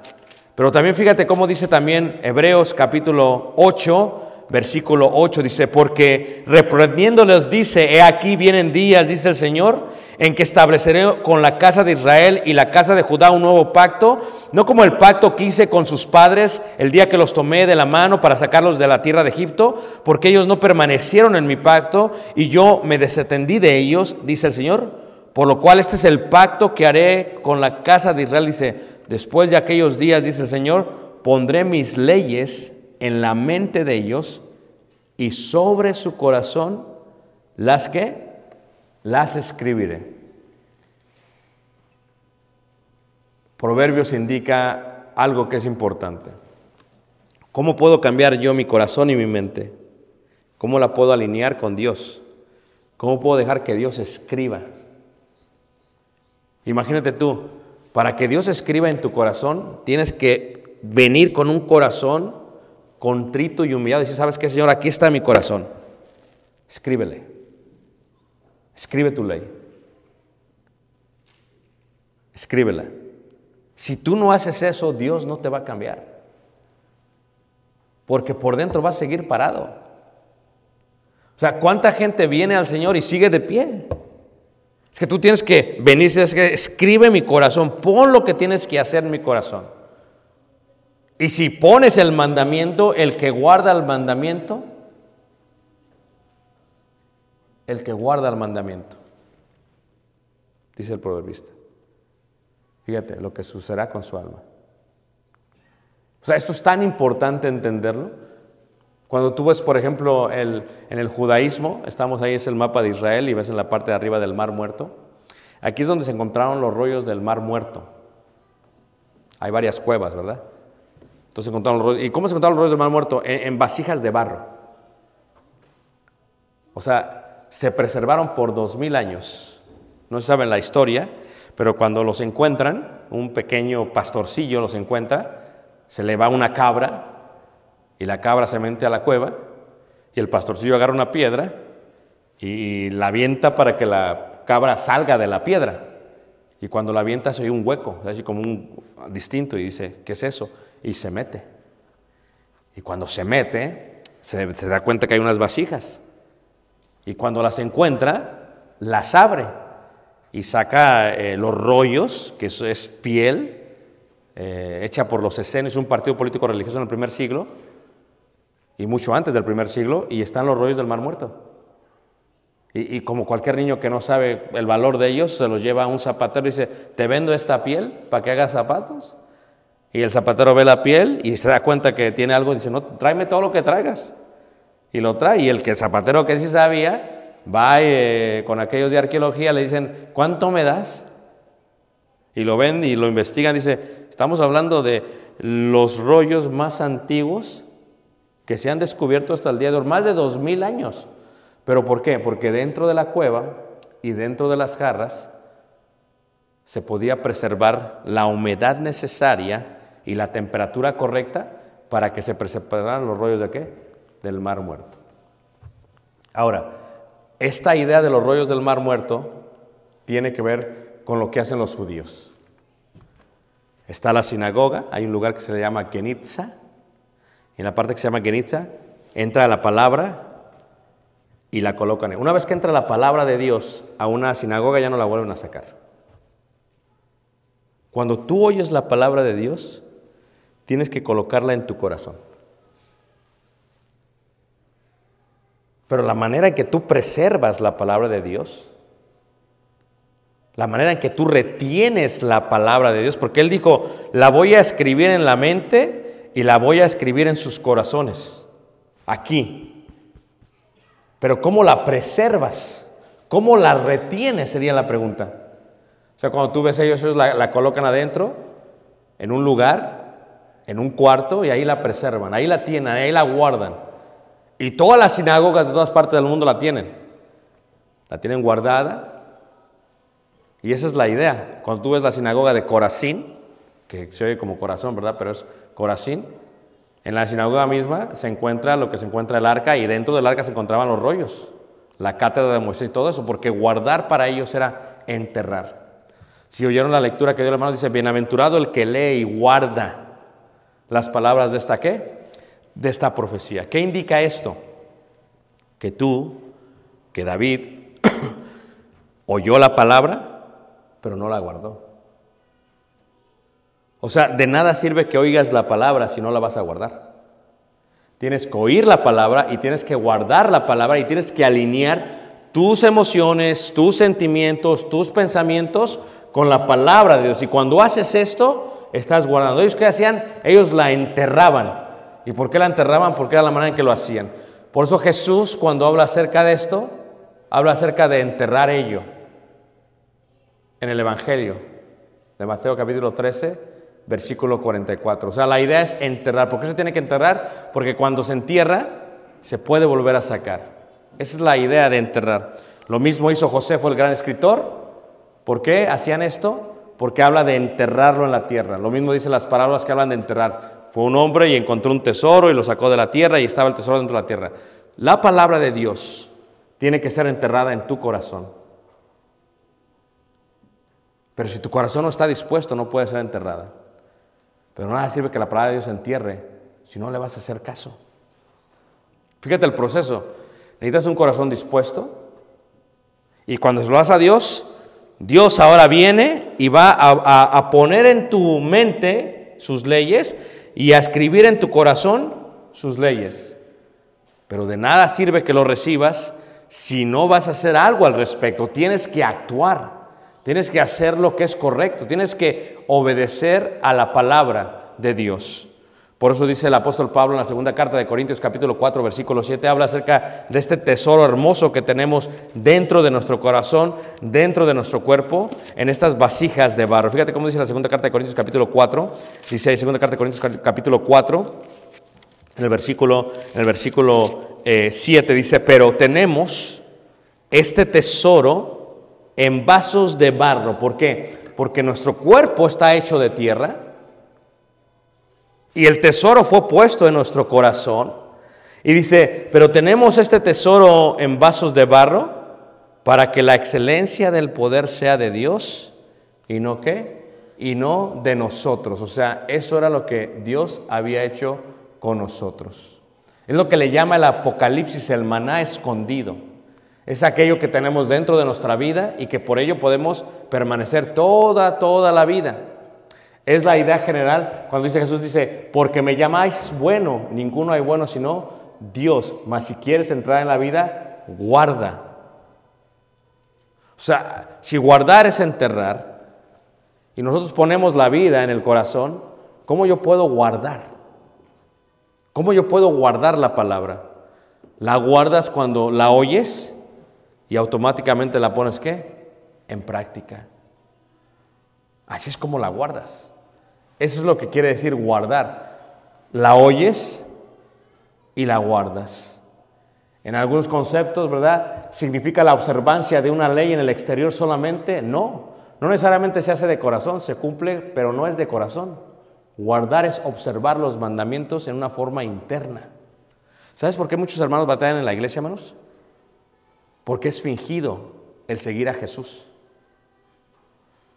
Pero también fíjate cómo dice también Hebreos capítulo 8, versículo 8, dice, porque reprendiéndoles dice, he aquí vienen días, dice el Señor, en que estableceré con la casa de Israel y la casa de Judá un nuevo pacto, no como el pacto que hice con sus padres el día que los tomé de la mano para sacarlos de la tierra de Egipto, porque ellos no permanecieron en mi pacto y yo me desatendí de ellos, dice el Señor. Por lo cual este es el pacto que haré con la casa de Israel, dice, Después de aquellos días, dice el Señor, pondré mis leyes en la mente de ellos y sobre su corazón las que las escribiré. Proverbios indica algo que es importante. ¿Cómo puedo cambiar yo mi corazón y mi mente? ¿Cómo la puedo alinear con Dios? ¿Cómo puedo dejar que Dios escriba? Imagínate tú, Para que Dios escriba en tu corazón, tienes que venir con un corazón contrito y humillado y decir, ¿sabes qué, Señor? Aquí está mi corazón. Escríbele. Escribe tu ley. Escríbela. Si tú no haces eso, Dios no te va a cambiar. Porque por dentro vas a seguir parado. O sea, ¿cuánta gente viene al Señor y sigue de pie? Es que tú tienes que venir, es que escribe mi corazón, pon lo que tienes que hacer en mi corazón. Y si pones el mandamiento, el que guarda el mandamiento, el que guarda el mandamiento, dice el proverbista. Fíjate lo que sucederá con su alma. O sea, esto es tan importante entenderlo. Cuando tú ves, por ejemplo, el, en el judaísmo, estamos ahí, es el mapa de Israel y ves en la parte de arriba del Mar Muerto. Aquí es donde se encontraron los rollos del Mar Muerto. Hay varias cuevas, ¿verdad? Entonces encontraron los rollos. ¿Y cómo se encontraron los rollos del Mar Muerto? En, en vasijas de barro. O sea, se preservaron por dos mil años. No se sabe la historia, pero cuando los encuentran, un pequeño pastorcillo los encuentra, se le va una cabra y la cabra se mete a la cueva y el pastorcillo agarra una piedra y la avienta para que la cabra salga de la piedra. Y cuando la avienta se oye un hueco, así como un distinto y dice, ¿qué es eso? Y se mete. Y cuando se mete, se, se da cuenta que hay unas vasijas. Y cuando las encuentra, las abre y saca eh, los rollos, que es piel, eh, hecha por los esenios, un partido político religioso en el primer siglo, y mucho antes del primer siglo, y están los rollos del Mar Muerto. Y, como cualquier niño que no sabe el valor de ellos, se los lleva a un zapatero y dice, te vendo esta piel para que hagas zapatos. Y el zapatero ve la piel y se da cuenta que tiene algo y dice, no, tráeme todo lo que traigas. Y lo trae. Y el que zapatero que sí sabía, va eh, con aquellos de arqueología, le dicen, ¿cuánto me das? Y lo ven y lo investigan, dice, estamos hablando de los rollos más antiguos que se han descubierto hasta el día de hoy, más de dos mil años. ¿Pero por qué? Porque dentro de la cueva y dentro de las jarras se podía preservar la humedad necesaria y la temperatura correcta para que se preservaran los rollos de qué? Del mar muerto. Ahora, esta idea de los rollos del mar muerto tiene que ver con lo que hacen los judíos. Está la sinagoga, hay un lugar que se le llama Genitza, y en la parte que se llama Genitza entra la palabra y la colocan. Una vez que entra la palabra de Dios a una sinagoga ya no la vuelven a sacar. Cuando tú oyes la palabra de Dios, tienes que colocarla en tu corazón. Pero la manera en que tú preservas la palabra de Dios, la manera en que tú retienes la palabra de Dios, porque Él dijo, la voy a escribir en la mente y la voy a escribir en sus corazones, aquí. Pero ¿cómo la preservas? ¿Cómo la retienes? Sería la pregunta. O sea, cuando tú ves ellos, ellos la, la colocan adentro, en un lugar, en un cuarto, y ahí la preservan, ahí la tienen, ahí la guardan. Y todas las sinagogas de todas partes del mundo la tienen. La tienen guardada. Y esa es la idea. Cuando tú ves la sinagoga de Corazín, que se oye como corazón, ¿verdad? Pero es Corazín. En la sinagoga misma se encuentra lo que se encuentra el arca y dentro del arca se encontraban los rollos, la cátedra de Moisés y todo eso, porque guardar para ellos era enterrar. Si oyeron la lectura que dio el hermano, dice, bienaventurado el que lee y guarda las palabras de esta qué? De esta profecía. ¿Qué indica esto? Que tú, que David oyó la palabra, pero no la guardó. O sea, de nada sirve que oigas la palabra si no la vas a guardar. Tienes que oír la palabra y tienes que guardar la palabra y tienes que alinear tus emociones, tus sentimientos, tus pensamientos con la palabra de Dios. Y cuando haces esto, estás guardando. ¿Ellos qué hacían? Ellos la enterraban. ¿Y por qué la enterraban? Porque era la manera en que lo hacían. Por eso Jesús, cuando habla acerca de esto, habla acerca de enterrar ello en el Evangelio de Mateo capítulo 13, versículo 44. O sea, la idea es enterrar. ¿Por qué se tiene que enterrar? Porque cuando se entierra, se puede volver a sacar. Esa es la idea de enterrar. Lo mismo hizo José, fue el gran escritor. ¿Por qué hacían esto? porque habla de enterrarlo en la tierra. Lo mismo dicen las palabras que hablan de enterrar. Fue un hombre y encontró un tesoro y lo sacó de la tierra y estaba el tesoro dentro de la tierra. La palabra de Dios tiene que ser enterrada en tu corazón. Pero si tu corazón no está dispuesto, no puede ser enterrada. Pero nada sirve que la palabra de Dios se entierre si no le vas a hacer caso. Fíjate el proceso. Necesitas un corazón dispuesto. Y cuando se lo das a Dios, Dios ahora viene y va a, a- a poner en tu mente sus leyes y a escribir en tu corazón sus leyes. Pero de nada sirve que lo recibas si no vas a hacer algo al respecto. Tienes que actuar, tienes que hacer lo que es correcto, tienes que obedecer a la palabra de Dios. Por eso dice el apóstol Pablo en la segunda carta de Corintios capítulo 4 versículo 7, habla acerca de este tesoro hermoso que tenemos dentro de nuestro corazón, dentro de nuestro cuerpo, en estas vasijas de barro. Fíjate cómo dice la segunda carta de Corintios capítulo 4, dice segunda carta de Corintios capítulo 4, en el versículo, en el versículo 7 dice, pero tenemos este tesoro en vasos de barro. ¿Por qué? Porque nuestro cuerpo está hecho de tierra y el tesoro fue puesto en nuestro corazón. Y dice, pero tenemos este tesoro en vasos de barro para que la excelencia del poder sea de Dios y no qué, y no de nosotros. O sea, eso era lo que Dios había hecho con nosotros. Es lo que le llama el Apocalipsis el maná escondido. Es aquello que tenemos dentro de nuestra vida y que por ello podemos permanecer toda, toda la vida. Es la idea general cuando dice Jesús, dice, porque me llamáis bueno, ninguno hay bueno sino Dios. Mas si quieres entrar en la vida, guarda. O sea, si guardar es enterrar y nosotros ponemos la vida en el corazón, ¿cómo yo puedo guardar? ¿Cómo yo puedo guardar la palabra? La guardas cuando la oyes y automáticamente la pones qué? En práctica. Así es como la guardas. Eso es lo que quiere decir guardar. La oyes y la guardas. En algunos conceptos, ¿verdad? ¿Significa la observancia de una ley en el exterior solamente? No. No necesariamente se hace de corazón, se cumple, pero no es de corazón. Guardar es observar los mandamientos en una forma interna. ¿Sabes por qué muchos hermanos batallan en la iglesia, hermanos? Porque es fingido el seguir a Jesús.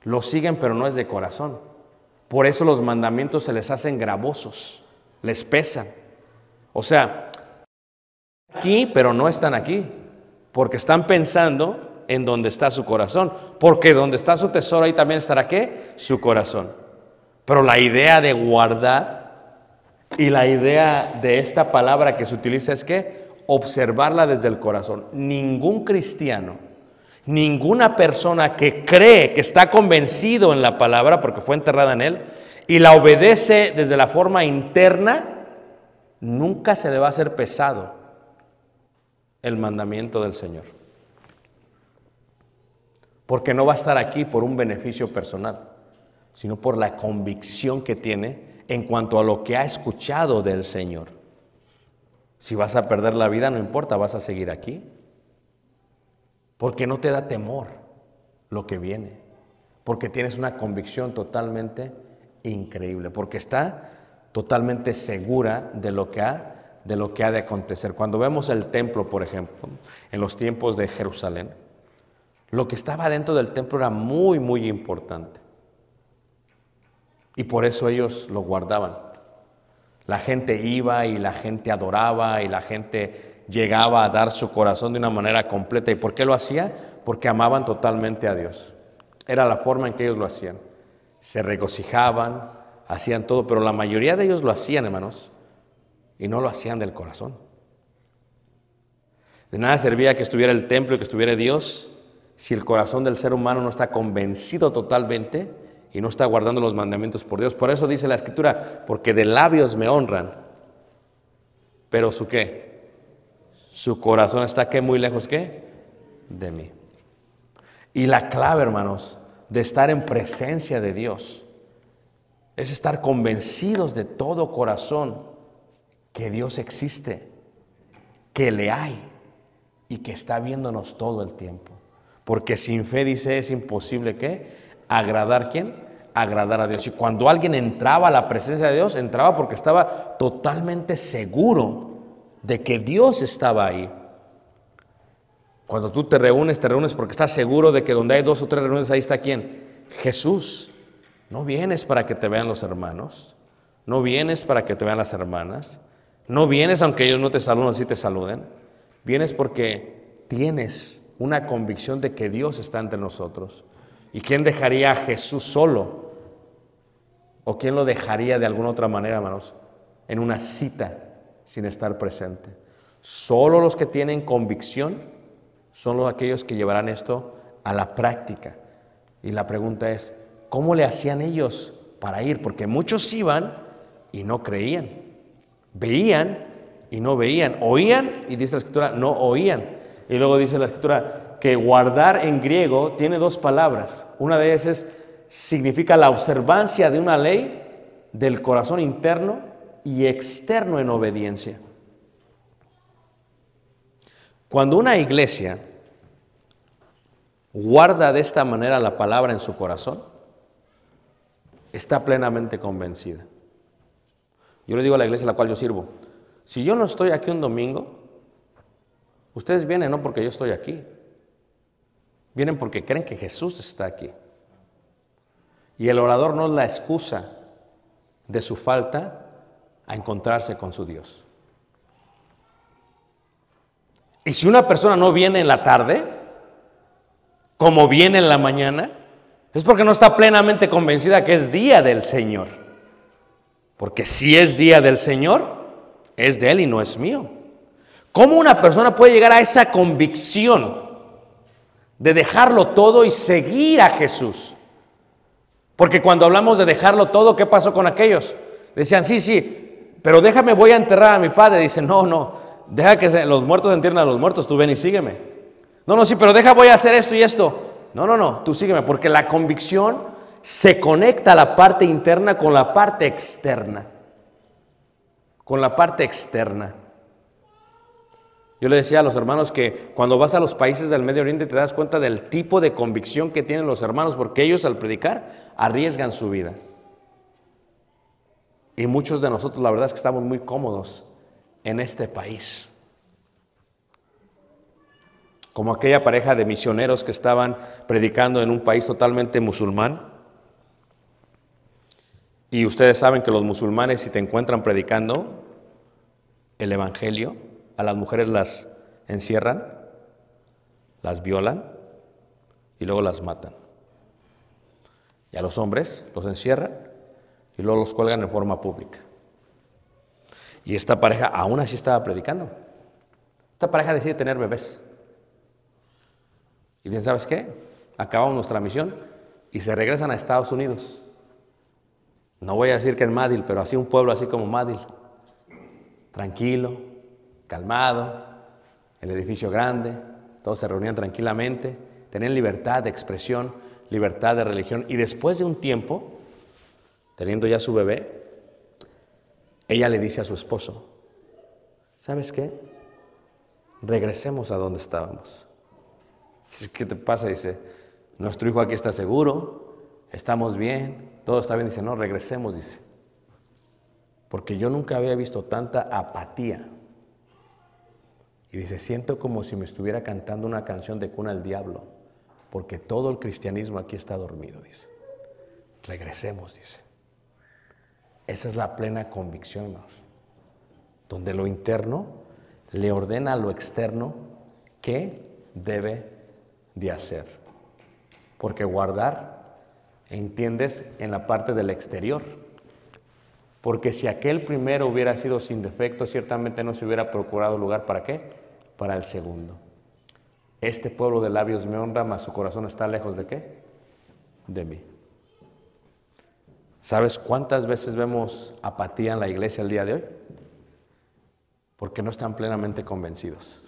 Lo siguen, pero no es de corazón. Por eso los mandamientos se les hacen gravosos, les pesan. O sea, aquí, pero no están aquí, porque están pensando en donde está su corazón, porque donde está su tesoro ahí también estará qué? Su corazón. Pero la idea de guardar y la idea de esta palabra que se utiliza es que observarla desde el corazón. Ningún cristiano, ninguna persona que cree que está convencido en la palabra porque fue enterrada en él y la obedece desde la forma interna, nunca se le va a hacer pesado el mandamiento del Señor. Porque no va a estar aquí por un beneficio personal, sino por la convicción que tiene en cuanto a lo que ha escuchado del Señor. Si vas a perder la vida, no importa, vas a seguir aquí. Porque no te da temor lo que viene. Porque tienes una convicción totalmente increíble. Porque está totalmente segura de lo que ha, de acontecer. Cuando vemos el templo, por ejemplo, en los tiempos de Jerusalén, lo que estaba dentro del templo era muy, muy importante. Y por eso ellos lo guardaban. La gente iba y la gente adoraba y la gente llegaba a dar su corazón de una manera completa. ¿Y por qué lo hacía? Porque amaban totalmente a Dios. Era la forma en que ellos lo hacían. Se regocijaban, hacían todo, pero la mayoría de ellos lo hacían, hermanos, y no lo hacían del corazón. De nada servía que estuviera el templo y que estuviera Dios si el corazón del ser humano no está convencido totalmente y no está guardando los mandamientos por Dios. Por eso dice la escritura, porque de labios me honran, pero su qué? Su corazón está qué muy lejos qué? De mí. Y la clave, hermanos, de estar en presencia de Dios es estar convencidos de todo corazón que Dios existe, que le hay y que está viéndonos todo el tiempo. Porque sin fe, dice, es imposible que agradar quién? Agradar a Dios. Y cuando alguien entraba a la presencia de Dios, entraba porque estaba totalmente seguro de que Dios estaba ahí. Cuando tú te reúnes, te reúnes porque estás seguro de que donde hay dos o tres reuniones, ahí está quién? Jesús. No vienes para que te vean los hermanos. No vienes para que te vean las hermanas. No vienes aunque ellos no te saluden, así te saluden. Vienes porque tienes una convicción de que Dios está entre nosotros. ¿Y quién dejaría a Jesús solo? ¿O quién lo dejaría de alguna otra manera, hermanos? En una cita sin estar presente. Solo los que tienen convicción son los aquellos que llevarán esto a la práctica. Y la pregunta es, ¿cómo le hacían ellos para ir? Porque muchos iban y no creían. Veían y no veían. Oían y dice la escritura, no oían. Y luego dice la escritura que guardar en griego tiene dos palabras. Una de ellas es, significa la observancia de una ley del corazón interno y externo en obediencia. Cuando una iglesia guarda de esta manera la palabra en su corazón, está plenamente convencida. Yo le digo a la iglesia a la cual yo sirvo, si yo no estoy aquí un domingo, ustedes vienen no porque yo estoy aquí, vienen porque creen que Jesús está aquí. Y el orador no es la excusa de su falta a encontrarse con su Dios. Y si una persona no viene en la tarde, como viene en la mañana, es porque no está plenamente convencida que es día del Señor. Porque si es día del Señor, es de Él y no es mío. ¿Cómo una persona puede llegar a esa convicción de dejarlo todo y seguir a Jesús? Porque cuando hablamos de dejarlo todo, ¿qué pasó con aquellos? Decían, sí, sí, pero déjame, voy a enterrar a mi padre. Dicen, no, no, deja que los muertos entierren a los muertos, tú ven y sígueme. No, no, sí, pero deja, voy a hacer esto y esto. No, no, no, tú sígueme, porque la convicción se conecta a la parte interna con la parte externa. Con la parte externa. Yo le decía a los hermanos que cuando vas a los países del Medio Oriente te das cuenta del tipo de convicción que tienen los hermanos, porque ellos al predicar arriesgan su vida. Y muchos de nosotros la verdad es que estamos muy cómodos en este país. Como aquella pareja de misioneros que estaban predicando en un país totalmente musulmán. Y ustedes saben que los musulmanes si te encuentran predicando el Evangelio, a las mujeres las encierran, las violan y luego las matan. Y a los hombres los encierran y luego los cuelgan en forma pública. Y esta pareja aún así estaba predicando. Esta pareja decide tener bebés. Y dicen, ¿sabes qué? Acabamos nuestra misión y se regresan a Estados Unidos. No voy a decir que en Madil, pero así un pueblo así como Madil. Tranquilo, calmado, el edificio grande, todos se reunían tranquilamente, tenían libertad de expresión, libertad de religión. Y después de un tiempo, teniendo ya su bebé, ella le dice a su esposo, ¿sabes qué? Regresemos a donde estábamos. ¿Qué te pasa? Dice, nuestro hijo aquí está seguro, estamos bien, todo está bien. Dice, no, regresemos, dice. Porque yo nunca había visto tanta apatía. Y dice, siento como si me estuviera cantando una canción de cuna al diablo, porque todo el cristianismo aquí está dormido, dice. Regresemos, dice. Esa es la plena convicción, hermanos. Donde lo interno le ordena a lo externo qué debe de hacer. Porque guardar, entiendes, en la parte del exterior. Porque si aquel primero hubiera sido sin defecto, ciertamente no se hubiera procurado lugar para qué? Para el segundo. Este pueblo de labios me honra, mas su corazón está lejos de qué? De mí. ¿Sabes cuántas veces vemos apatía en la iglesia el día de hoy? Porque no están plenamente convencidos.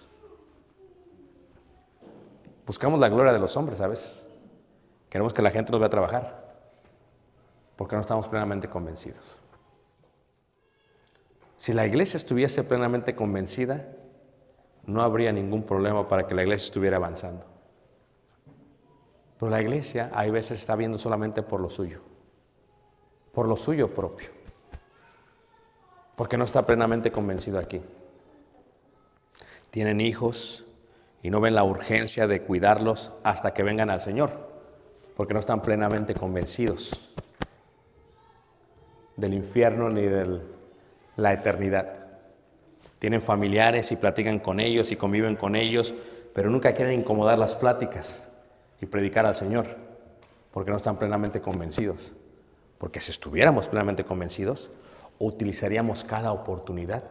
Buscamos la gloria de los hombres, ¿sabes? Queremos que la gente nos vea trabajar, porque no estamos plenamente convencidos. Si la iglesia estuviese plenamente convencida, no habría ningún problema para que la iglesia estuviera avanzando. Pero la iglesia hay veces está viendo solamente por lo suyo, por lo suyo propio, porque no está plenamente convencido aquí. Tienen hijos y no ven la urgencia de cuidarlos hasta que vengan al Señor, porque no están plenamente convencidos del infierno ni de la eternidad. Tienen familiares y platican con ellos y conviven con ellos, pero nunca quieren incomodar las pláticas y predicar al Señor, porque no están plenamente convencidos. Porque si estuviéramos plenamente convencidos, utilizaríamos cada oportunidad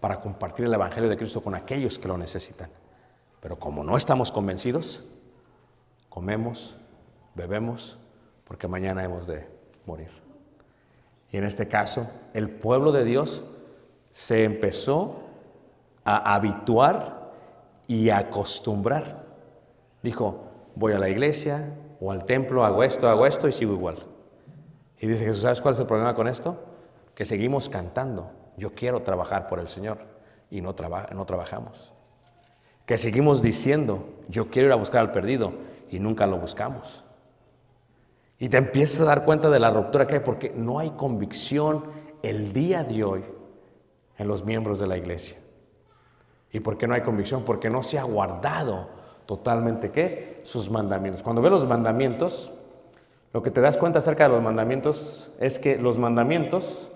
para compartir el Evangelio de Cristo con aquellos que lo necesitan. Pero como no estamos convencidos, comemos, bebemos, porque mañana hemos de morir. Y en este caso, el pueblo de Dios se empezó a habituar y a acostumbrar. Dijo, voy a la iglesia o al templo, hago esto, hago esto y sigo igual. Y dice Jesús, ¿sabes cuál es el problema con esto? Que seguimos cantando. Yo quiero trabajar por el Señor y no, no trabajamos. Que seguimos diciendo, yo quiero ir a buscar al perdido y nunca lo buscamos. Y te empiezas a dar cuenta de la ruptura que hay porque no hay convicción el día de hoy en los miembros de la iglesia. ¿Y por qué no hay convicción? Porque no se ha guardado totalmente qué? Sus mandamientos. Cuando ves los mandamientos, lo que te das cuenta acerca de los mandamientos es que los mandamientos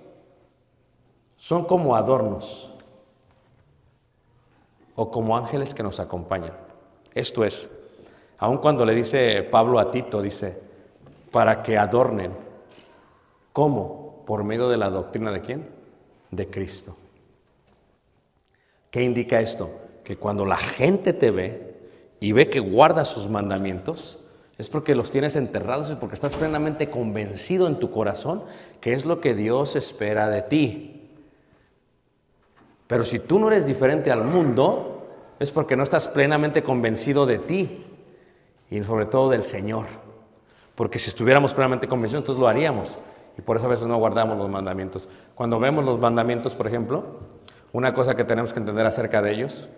son como adornos o como ángeles que nos acompañan. Esto es, aun cuando le dice Pablo a Tito, dice, para que adornen. ¿Cómo? Por medio de la doctrina de quién? De Cristo. ¿Qué indica esto? Que cuando la gente te ve y ve que guardas sus mandamientos, es porque los tienes enterrados, es porque estás plenamente convencido en tu corazón que es lo que Dios espera de ti. Pero si tú no eres diferente al mundo, es porque no estás plenamente convencido de ti y sobre todo del Señor. Porque si estuviéramos plenamente convencidos, entonces lo haríamos. Y por eso a veces no guardamos los mandamientos. Cuando vemos los mandamientos, por ejemplo, una cosa que tenemos que entender acerca de ellos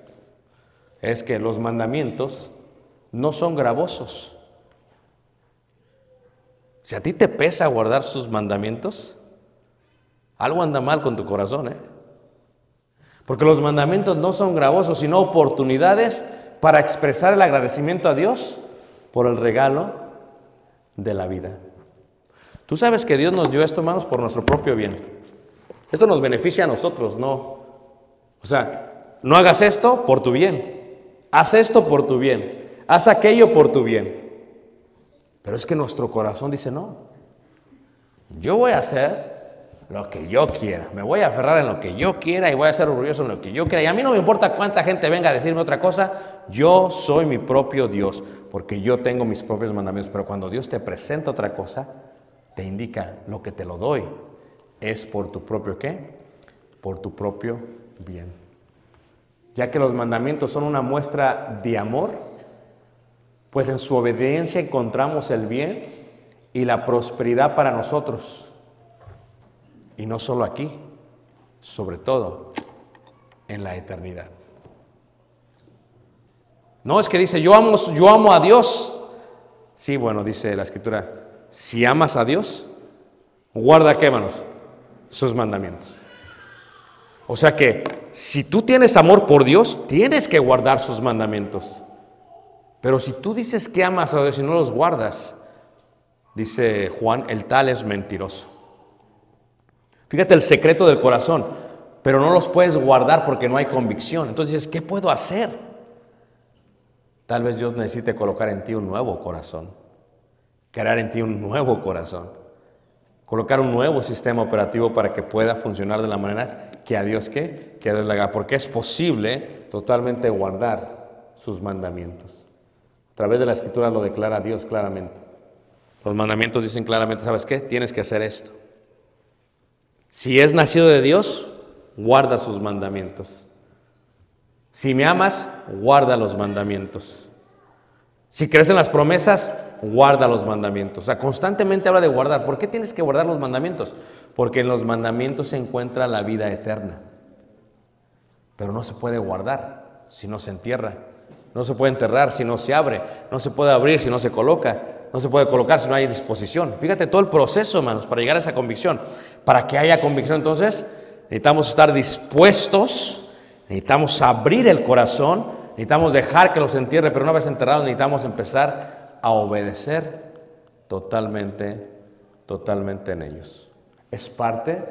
es que los mandamientos no son gravosos. Si a ti te pesa guardar sus mandamientos, algo anda mal con tu corazón, ¿eh? Porque los mandamientos no son gravosos, sino oportunidades para expresar el agradecimiento a Dios por el regalo de la vida. Tú sabes que Dios nos dio esto, hermanos, por nuestro propio bien. Esto nos beneficia a nosotros, no o sea, no hagas esto por tu bien. Haz esto por tu bien. Haz aquello por tu bien. Pero es que nuestro corazón dice, no, yo voy a hacer lo que yo quiera. Me voy a aferrar en lo que yo quiera y voy a ser orgulloso en lo que yo quiera. Y a mí no me importa cuánta gente venga a decirme otra cosa. Yo soy mi propio Dios, porque yo tengo mis propios mandamientos. Pero cuando Dios te presenta otra cosa, te indica lo que te lo doy. Es por tu propio qué? Por tu propio bien. Ya que los mandamientos son una muestra de amor, pues en su obediencia encontramos el bien y la prosperidad para nosotros. Y no solo aquí, sobre todo en la eternidad. No es que dice, yo amo, yo amo a Dios. Sí, bueno, dice la escritura, si amas a Dios, guarda, qué manos, sus mandamientos. O sea que si tú tienes amor por Dios, tienes que guardar sus mandamientos. Pero si tú dices que amas a Dios y no los guardas, dice Juan, el tal es mentiroso. Fíjate el secreto del corazón, pero no los puedes guardar porque no hay convicción. Entonces dices, ¿qué puedo hacer? Tal vez Dios necesite colocar en ti un nuevo corazón, crear en ti un nuevo corazón colocar un nuevo sistema operativo para que pueda funcionar de la manera que a Dios que, que le haga, porque es posible totalmente guardar sus mandamientos. A través de la escritura lo declara Dios claramente. Los mandamientos dicen claramente, ¿sabes qué? Tienes que hacer esto. Si es nacido de Dios, guarda sus mandamientos. Si me amas, guarda los mandamientos. Si crees en las promesas, guarda los mandamientos. O sea, constantemente habla de guardar. ¿Por qué tienes que guardar los mandamientos? Porque en los mandamientos se encuentra la vida eterna. Pero no se puede guardar si no se entierra. No se puede enterrar si no se abre. No se puede abrir si no se coloca. No se puede colocar si no hay disposición. Fíjate todo el proceso, hermanos, para llegar a esa convicción. Para que haya convicción, entonces, necesitamos estar dispuestos, necesitamos abrir el corazón, necesitamos dejar que los entierre, pero una vez enterrados necesitamos empezar a obedecer totalmente, totalmente en ellos. Es parte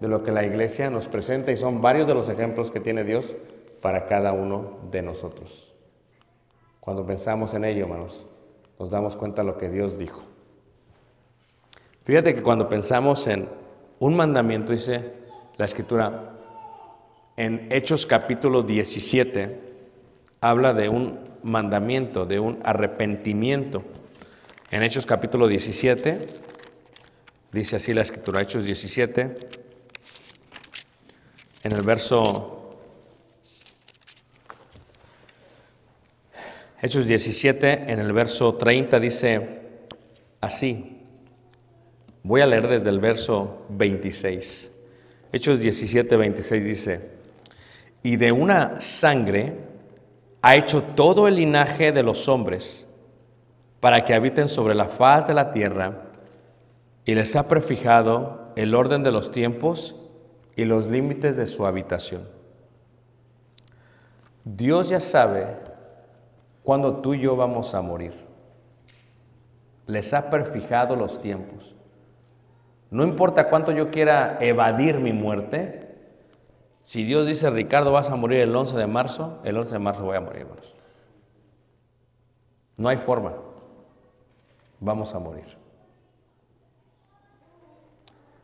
de lo que la iglesia nos presenta y son varios de los ejemplos que tiene Dios para cada uno de nosotros. Cuando pensamos en ello, hermanos, nos damos cuenta de lo que Dios dijo. Fíjate que cuando pensamos en un mandamiento, dice la escritura, en Hechos capítulo 17, habla de un mandamiento, de un arrepentimiento. En Hechos capítulo 17, dice así la escritura, Hechos 17, en el verso Hechos 17, en el verso 30 dice así. Voy a leer desde el verso 26. Hechos 17, 26 dice, y de una sangre ha hecho todo el linaje de los hombres para que habiten sobre la faz de la tierra y les ha prefijado el orden de los tiempos y los límites de su habitación. Dios ya sabe cuando tú y yo vamos a morir. Les ha perfijado los tiempos. No importa cuánto yo quiera evadir mi muerte, si Dios dice, Ricardo, vas a morir el 11 de marzo, el 11 de marzo voy a morir, hermanos. No hay forma. Vamos a morir.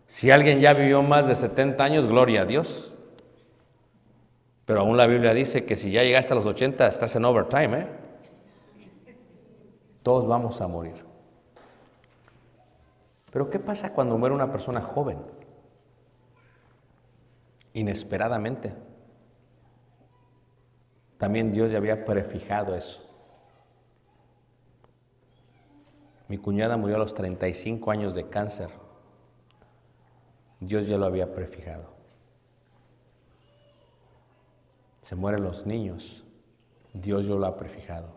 Si alguien ya vivió más de 70 años, gloria a Dios. Pero aún la Biblia dice que si ya llegaste a los 80, estás en overtime, ¿eh? Todos vamos a morir. Pero ¿qué pasa cuando muere una persona joven? Inesperadamente. También Dios ya había prefijado eso. Mi cuñada murió a los 35 años de cáncer. Dios ya lo había prefijado. Se mueren los niños. Dios ya lo ha prefijado.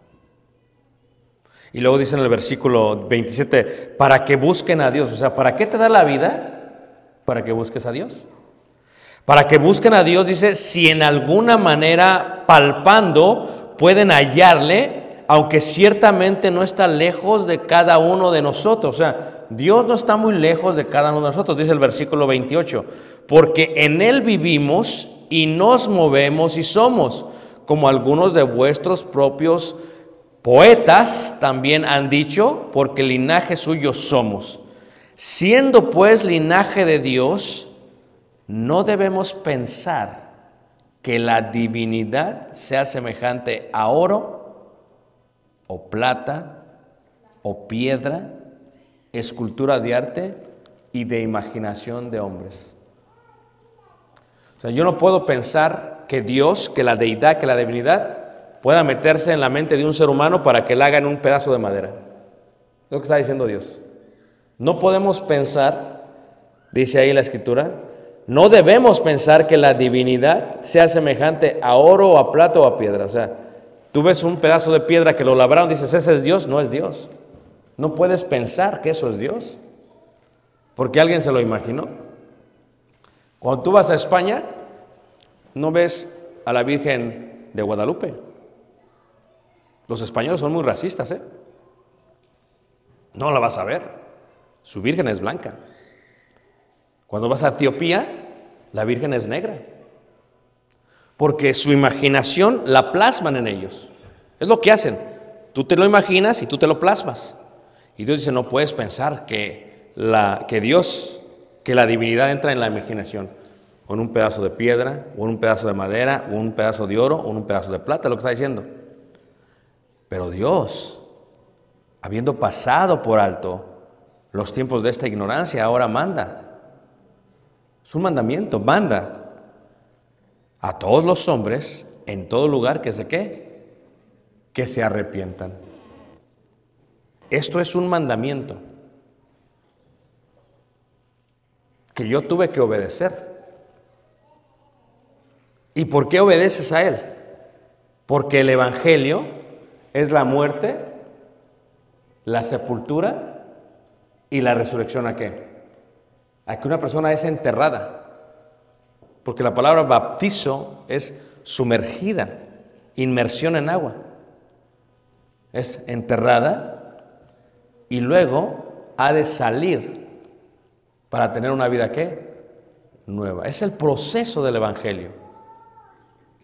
Y luego dice en el versículo 27, para que busquen a Dios. O sea, ¿para qué te da la vida? Para que busques a Dios. Para que busquen a Dios, dice, si en alguna manera palpando pueden hallarle, aunque ciertamente no está lejos de cada uno de nosotros. O sea, Dios no está muy lejos de cada uno de nosotros, dice el versículo 28, porque en Él vivimos y nos movemos y somos, como algunos de vuestros propios Poetas también han dicho, porque linaje suyo somos. Siendo pues linaje de Dios, no debemos pensar que la divinidad sea semejante a oro o plata o piedra, escultura de arte y de imaginación de hombres. O sea, yo no puedo pensar que Dios, que la deidad, que la divinidad pueda meterse en la mente de un ser humano para que la haga en un pedazo de madera. Es lo que está diciendo Dios. No podemos pensar, dice ahí la escritura, no debemos pensar que la divinidad sea semejante a oro o a plata o a piedra. O sea, tú ves un pedazo de piedra que lo labraron, dices, ese es Dios, no es Dios. No puedes pensar que eso es Dios, porque alguien se lo imaginó. Cuando tú vas a España, no ves a la Virgen de Guadalupe. Los españoles son muy racistas, ¿eh? No la vas a ver. Su virgen es blanca. Cuando vas a Etiopía, la virgen es negra. Porque su imaginación la plasman en ellos. Es lo que hacen. Tú te lo imaginas y tú te lo plasmas. Y Dios dice, no puedes pensar que, Dios, que la divinidad entra en la imaginación. Con un pedazo de piedra, o un pedazo de madera, o un pedazo de oro, o un pedazo de plata, lo que está diciendo. Pero Dios, habiendo pasado por alto los tiempos de esta ignorancia, ahora manda. Es un mandamiento, manda a todos los hombres en todo lugar que se qué, que se arrepientan. Esto es un mandamiento que yo tuve que obedecer. ¿Y por qué obedeces a Él? Porque el Evangelio es la muerte, la sepultura y la resurrección a qué? A que una persona es enterrada. Porque la palabra bautizo es sumergida, inmersión en agua. Es enterrada y luego ha de salir para tener una vida qué? Nueva. Es el proceso del Evangelio.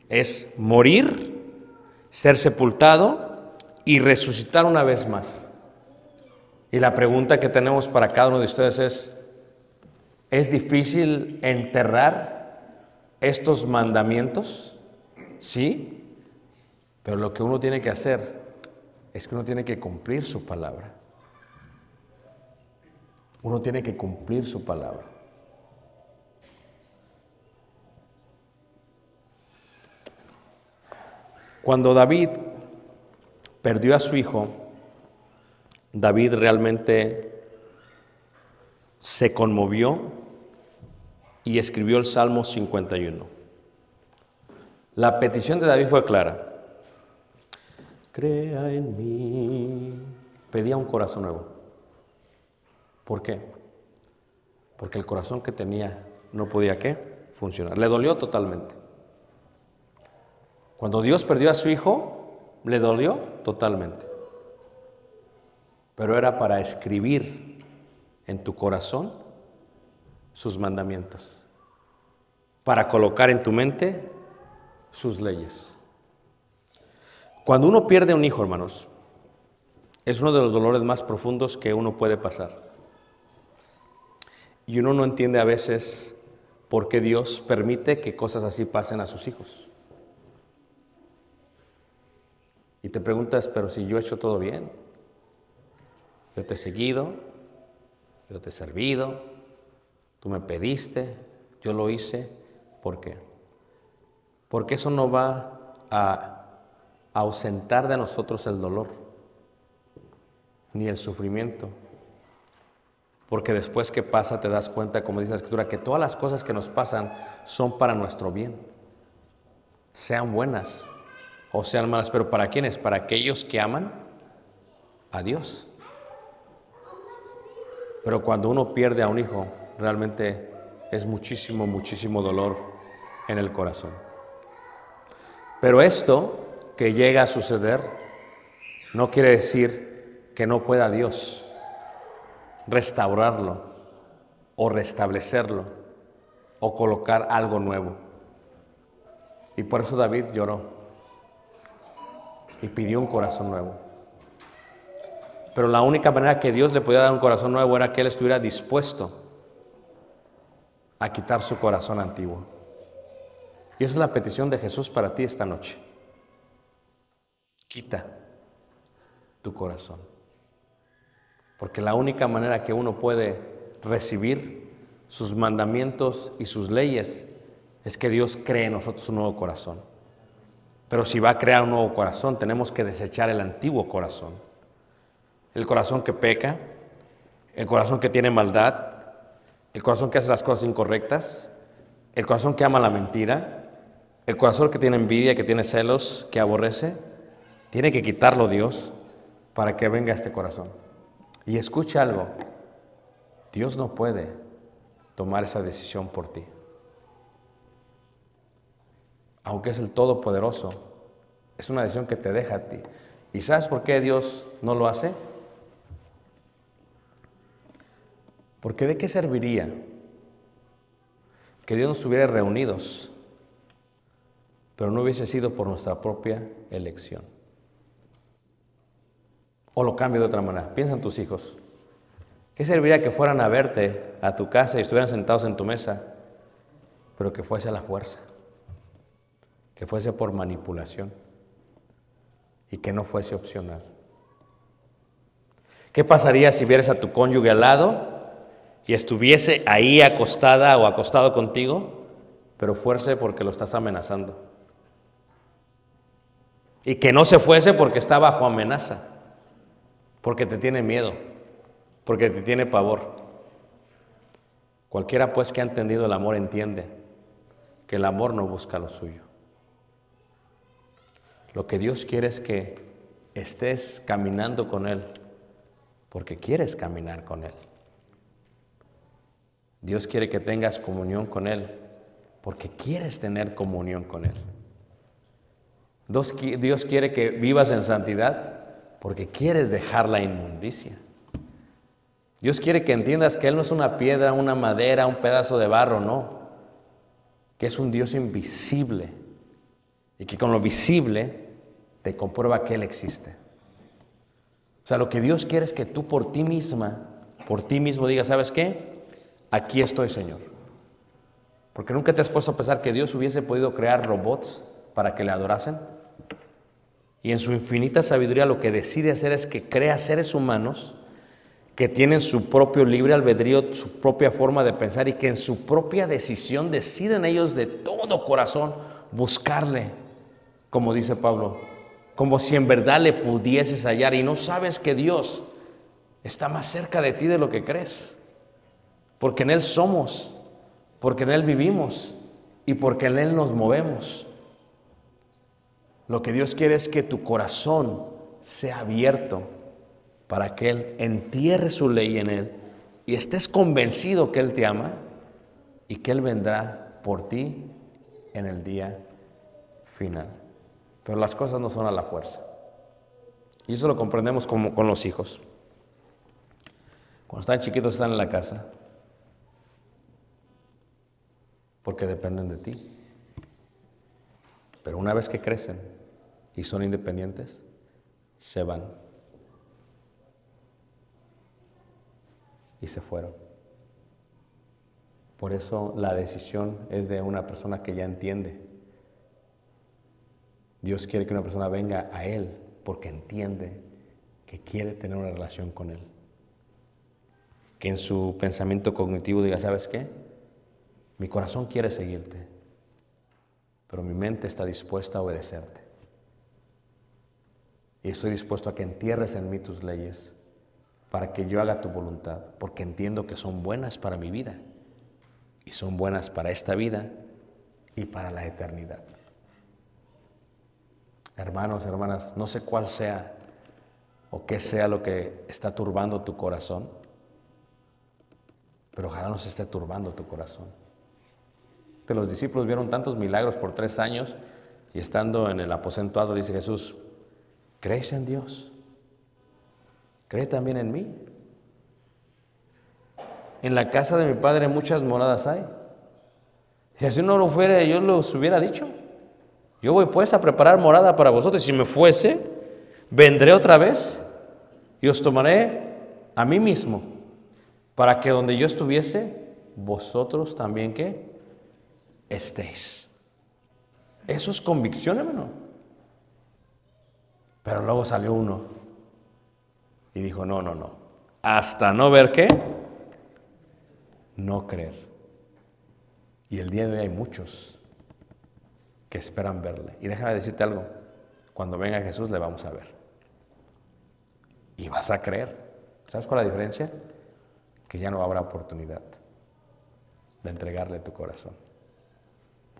Es morir, ser sepultado y resucitar una vez más. Y la pregunta que tenemos para cada uno de ustedes es, ¿es difícil enterrar estos mandamientos? Sí, pero lo que uno tiene que hacer es que uno tiene que cumplir su palabra. Uno tiene que cumplir su palabra. Cuando David perdió a su hijo, David realmente se conmovió y escribió el Salmo 51. La petición de David fue clara. Crea en mí. Pedía un corazón nuevo. ¿Por qué? Porque el corazón que tenía no podía qué? Funcionar. Le dolió totalmente. Cuando Dios perdió a su hijo, le dolió totalmente. Pero era para escribir en tu corazón sus mandamientos. Para colocar en tu mente sus leyes. Cuando uno pierde un hijo, hermanos, es uno de los dolores más profundos que uno puede pasar. Y uno no entiende a veces por qué Dios permite que cosas así pasen a sus hijos. Y te preguntas, pero si yo he hecho todo bien, yo te he seguido, yo te he servido, tú me pediste, yo lo hice, ¿por qué? Porque eso no va a ausentar de nosotros el dolor, ni el sufrimiento. Porque después que pasa te das cuenta, como dice la Escritura, que todas las cosas que nos pasan son para nuestro bien. Sean buenas o sean malas, pero ¿para quiénes? Para aquellos que aman a Dios. Pero cuando uno pierde a un hijo, realmente es muchísimo, muchísimo dolor en el corazón. Pero esto que llega a suceder no quiere decir que no pueda Dios restaurarlo o restablecerlo o colocar algo nuevo. Y por eso David lloró y pidió un corazón nuevo. Pero la única manera que Dios le podía dar un corazón nuevo era que él estuviera dispuesto a quitar su corazón antiguo. Y esa es la petición de Jesús para ti esta noche. Quita tu corazón. Porque la única manera que uno puede recibir sus mandamientos y sus leyes es que Dios cree en nosotros un nuevo corazón. Pero si va a crear un nuevo corazón, tenemos que desechar el antiguo corazón. El corazón que peca, el corazón que tiene maldad, el corazón que hace las cosas incorrectas, el corazón que ama la mentira, el corazón que tiene envidia, que tiene celos, que aborrece. Tiene que quitarlo Dios para que venga este corazón. Y escucha algo, Dios no puede tomar esa decisión por ti. Aunque es el Todopoderoso, es una decisión que te deja a ti. ¿Y sabes por qué Dios no lo hace? Porque de qué serviría que Dios nos estuviera reunidos, pero no hubiese sido por nuestra propia elección. O lo cambio de otra manera. Piensa en tus hijos. ¿Qué serviría que fueran a verte a tu casa y estuvieran sentados en tu mesa, pero que fuese a la fuerza? Que fuese por manipulación y que no fuese opcional. ¿Qué pasaría si vieras a tu cónyuge al lado y estuviese ahí acostada o acostado contigo, pero fuese porque lo estás amenazando? Y que no se fuese porque está bajo amenaza, porque te tiene miedo, porque te tiene pavor. Cualquiera pues que ha entendido el amor entiende que el amor no busca lo suyo. Lo que Dios quiere es que estés caminando con Él porque quieres caminar con Él. Dios quiere que tengas comunión con Él porque quieres tener comunión con Él. Dios qui- Dios quiere que vivas en santidad porque quieres dejar la inmundicia. Dios quiere que entiendas que Él no es una piedra, una madera, un pedazo de barro, no. Que es un Dios invisible y que con lo visible te comprueba que Él existe. O sea, lo que Dios quiere es que tú por ti misma, por ti mismo digas, ¿sabes qué? Aquí estoy, Señor. Porque nunca te has puesto a pensar que Dios hubiese podido crear robots para que le adorasen. Y en su infinita sabiduría lo que decide hacer es que crea seres humanos que tienen su propio libre albedrío, su propia forma de pensar y que en su propia decisión deciden ellos de todo corazón buscarle, como dice Pablo, como si en verdad le pudieses hallar y no sabes que Dios está más cerca de ti de lo que crees, porque en Él somos, porque en Él vivimos y porque en Él nos movemos. Lo que Dios quiere es que tu corazón sea abierto para que Él entierre su ley en Él y estés convencido que Él te ama y que Él vendrá por ti en el día final. Pero las cosas no son a la fuerza. Y eso lo comprendemos como con los hijos. Cuando están chiquitos están en la casa porque dependen de ti. Pero una vez que crecen y son independientes, se van. Y se fueron. Por eso la decisión es de una persona que ya entiende. Dios quiere que una persona venga a Él porque entiende que quiere tener una relación con Él. Que en su pensamiento cognitivo diga, ¿sabes qué? Mi corazón quiere seguirte, pero mi mente está dispuesta a obedecerte. Y estoy dispuesto a que entierres en mí tus leyes para que yo haga tu voluntad, porque entiendo que son buenas para mi vida y son buenas para esta vida y para la eternidad. Hermanos, hermanas, no sé cuál sea o qué sea lo que está turbando tu corazón, pero ojalá no se esté turbando tu corazón. Los discípulos vieron tantos milagros por tres años y estando en el aposento alto dice Jesús, ¿crees en Dios? ¿Cree también en mí? En la casa de mi padre muchas moradas hay. Si así no lo fuera, yo los hubiera dicho. Yo voy pues a preparar morada para vosotros. Si me fuese, vendré otra vez y os tomaré a mí mismo, para que donde yo estuviese, vosotros también que estéis. Eso es convicción, hermano. Pero luego salió uno y dijo, no, no, no. Hasta no ver qué, no creer. Y el día de hoy hay muchos que esperan verle. Y déjame decirte algo, cuando venga Jesús le vamos a ver. Y vas a creer. ¿Sabes cuál es la diferencia? Que ya no habrá oportunidad de entregarle tu corazón.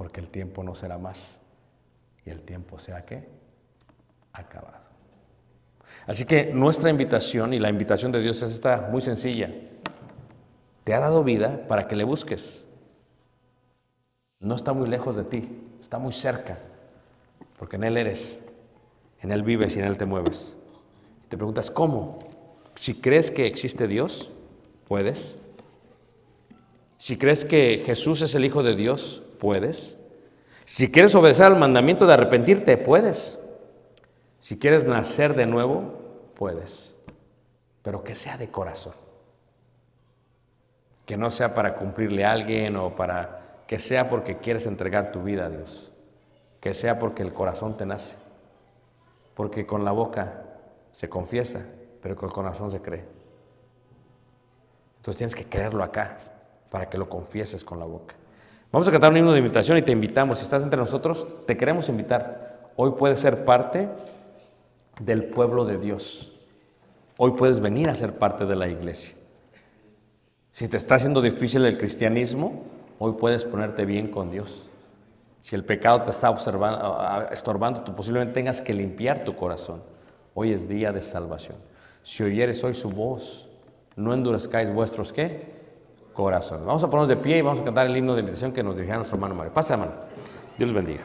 Porque el tiempo no será más. Y el tiempo sea que acabado. Así que nuestra invitación y la invitación de Dios es esta muy sencilla. Te ha dado vida para que le busques. No está muy lejos de ti, está muy cerca, porque en Él eres, en Él vives y en Él te mueves. Te preguntas, ¿cómo? Si crees que existe Dios, puedes. Si crees que Jesús es el Hijo de Dios, puedes. Si quieres obedecer al mandamiento de arrepentirte, puedes. Si quieres nacer de nuevo, puedes. Pero que sea de corazón. Que no sea para cumplirle a alguien o para que sea porque quieres entregar tu vida a Dios. Que sea porque el corazón te nace. Porque con la boca se confiesa, pero con el corazón se cree. Entonces tienes que creerlo acá para que lo confieses con la boca. Vamos a cantar un himno de invitación y te invitamos. Si estás entre nosotros, te queremos invitar. Hoy puedes ser parte del pueblo de Dios. Hoy puedes venir a ser parte de la iglesia. Si te está haciendo difícil el cristianismo, hoy puedes ponerte bien con Dios. Si el pecado te está observando, estorbando, tú posiblemente tengas que limpiar tu corazón. Hoy es día de salvación. Si oyeres hoy su voz, no endurezcáis vuestros qué? corazón. Vamos a ponernos de pie y vamos a cantar el himno de invitación que nos dirigirá nuestro hermano Mario. Pasa, hermano. Dios los bendiga.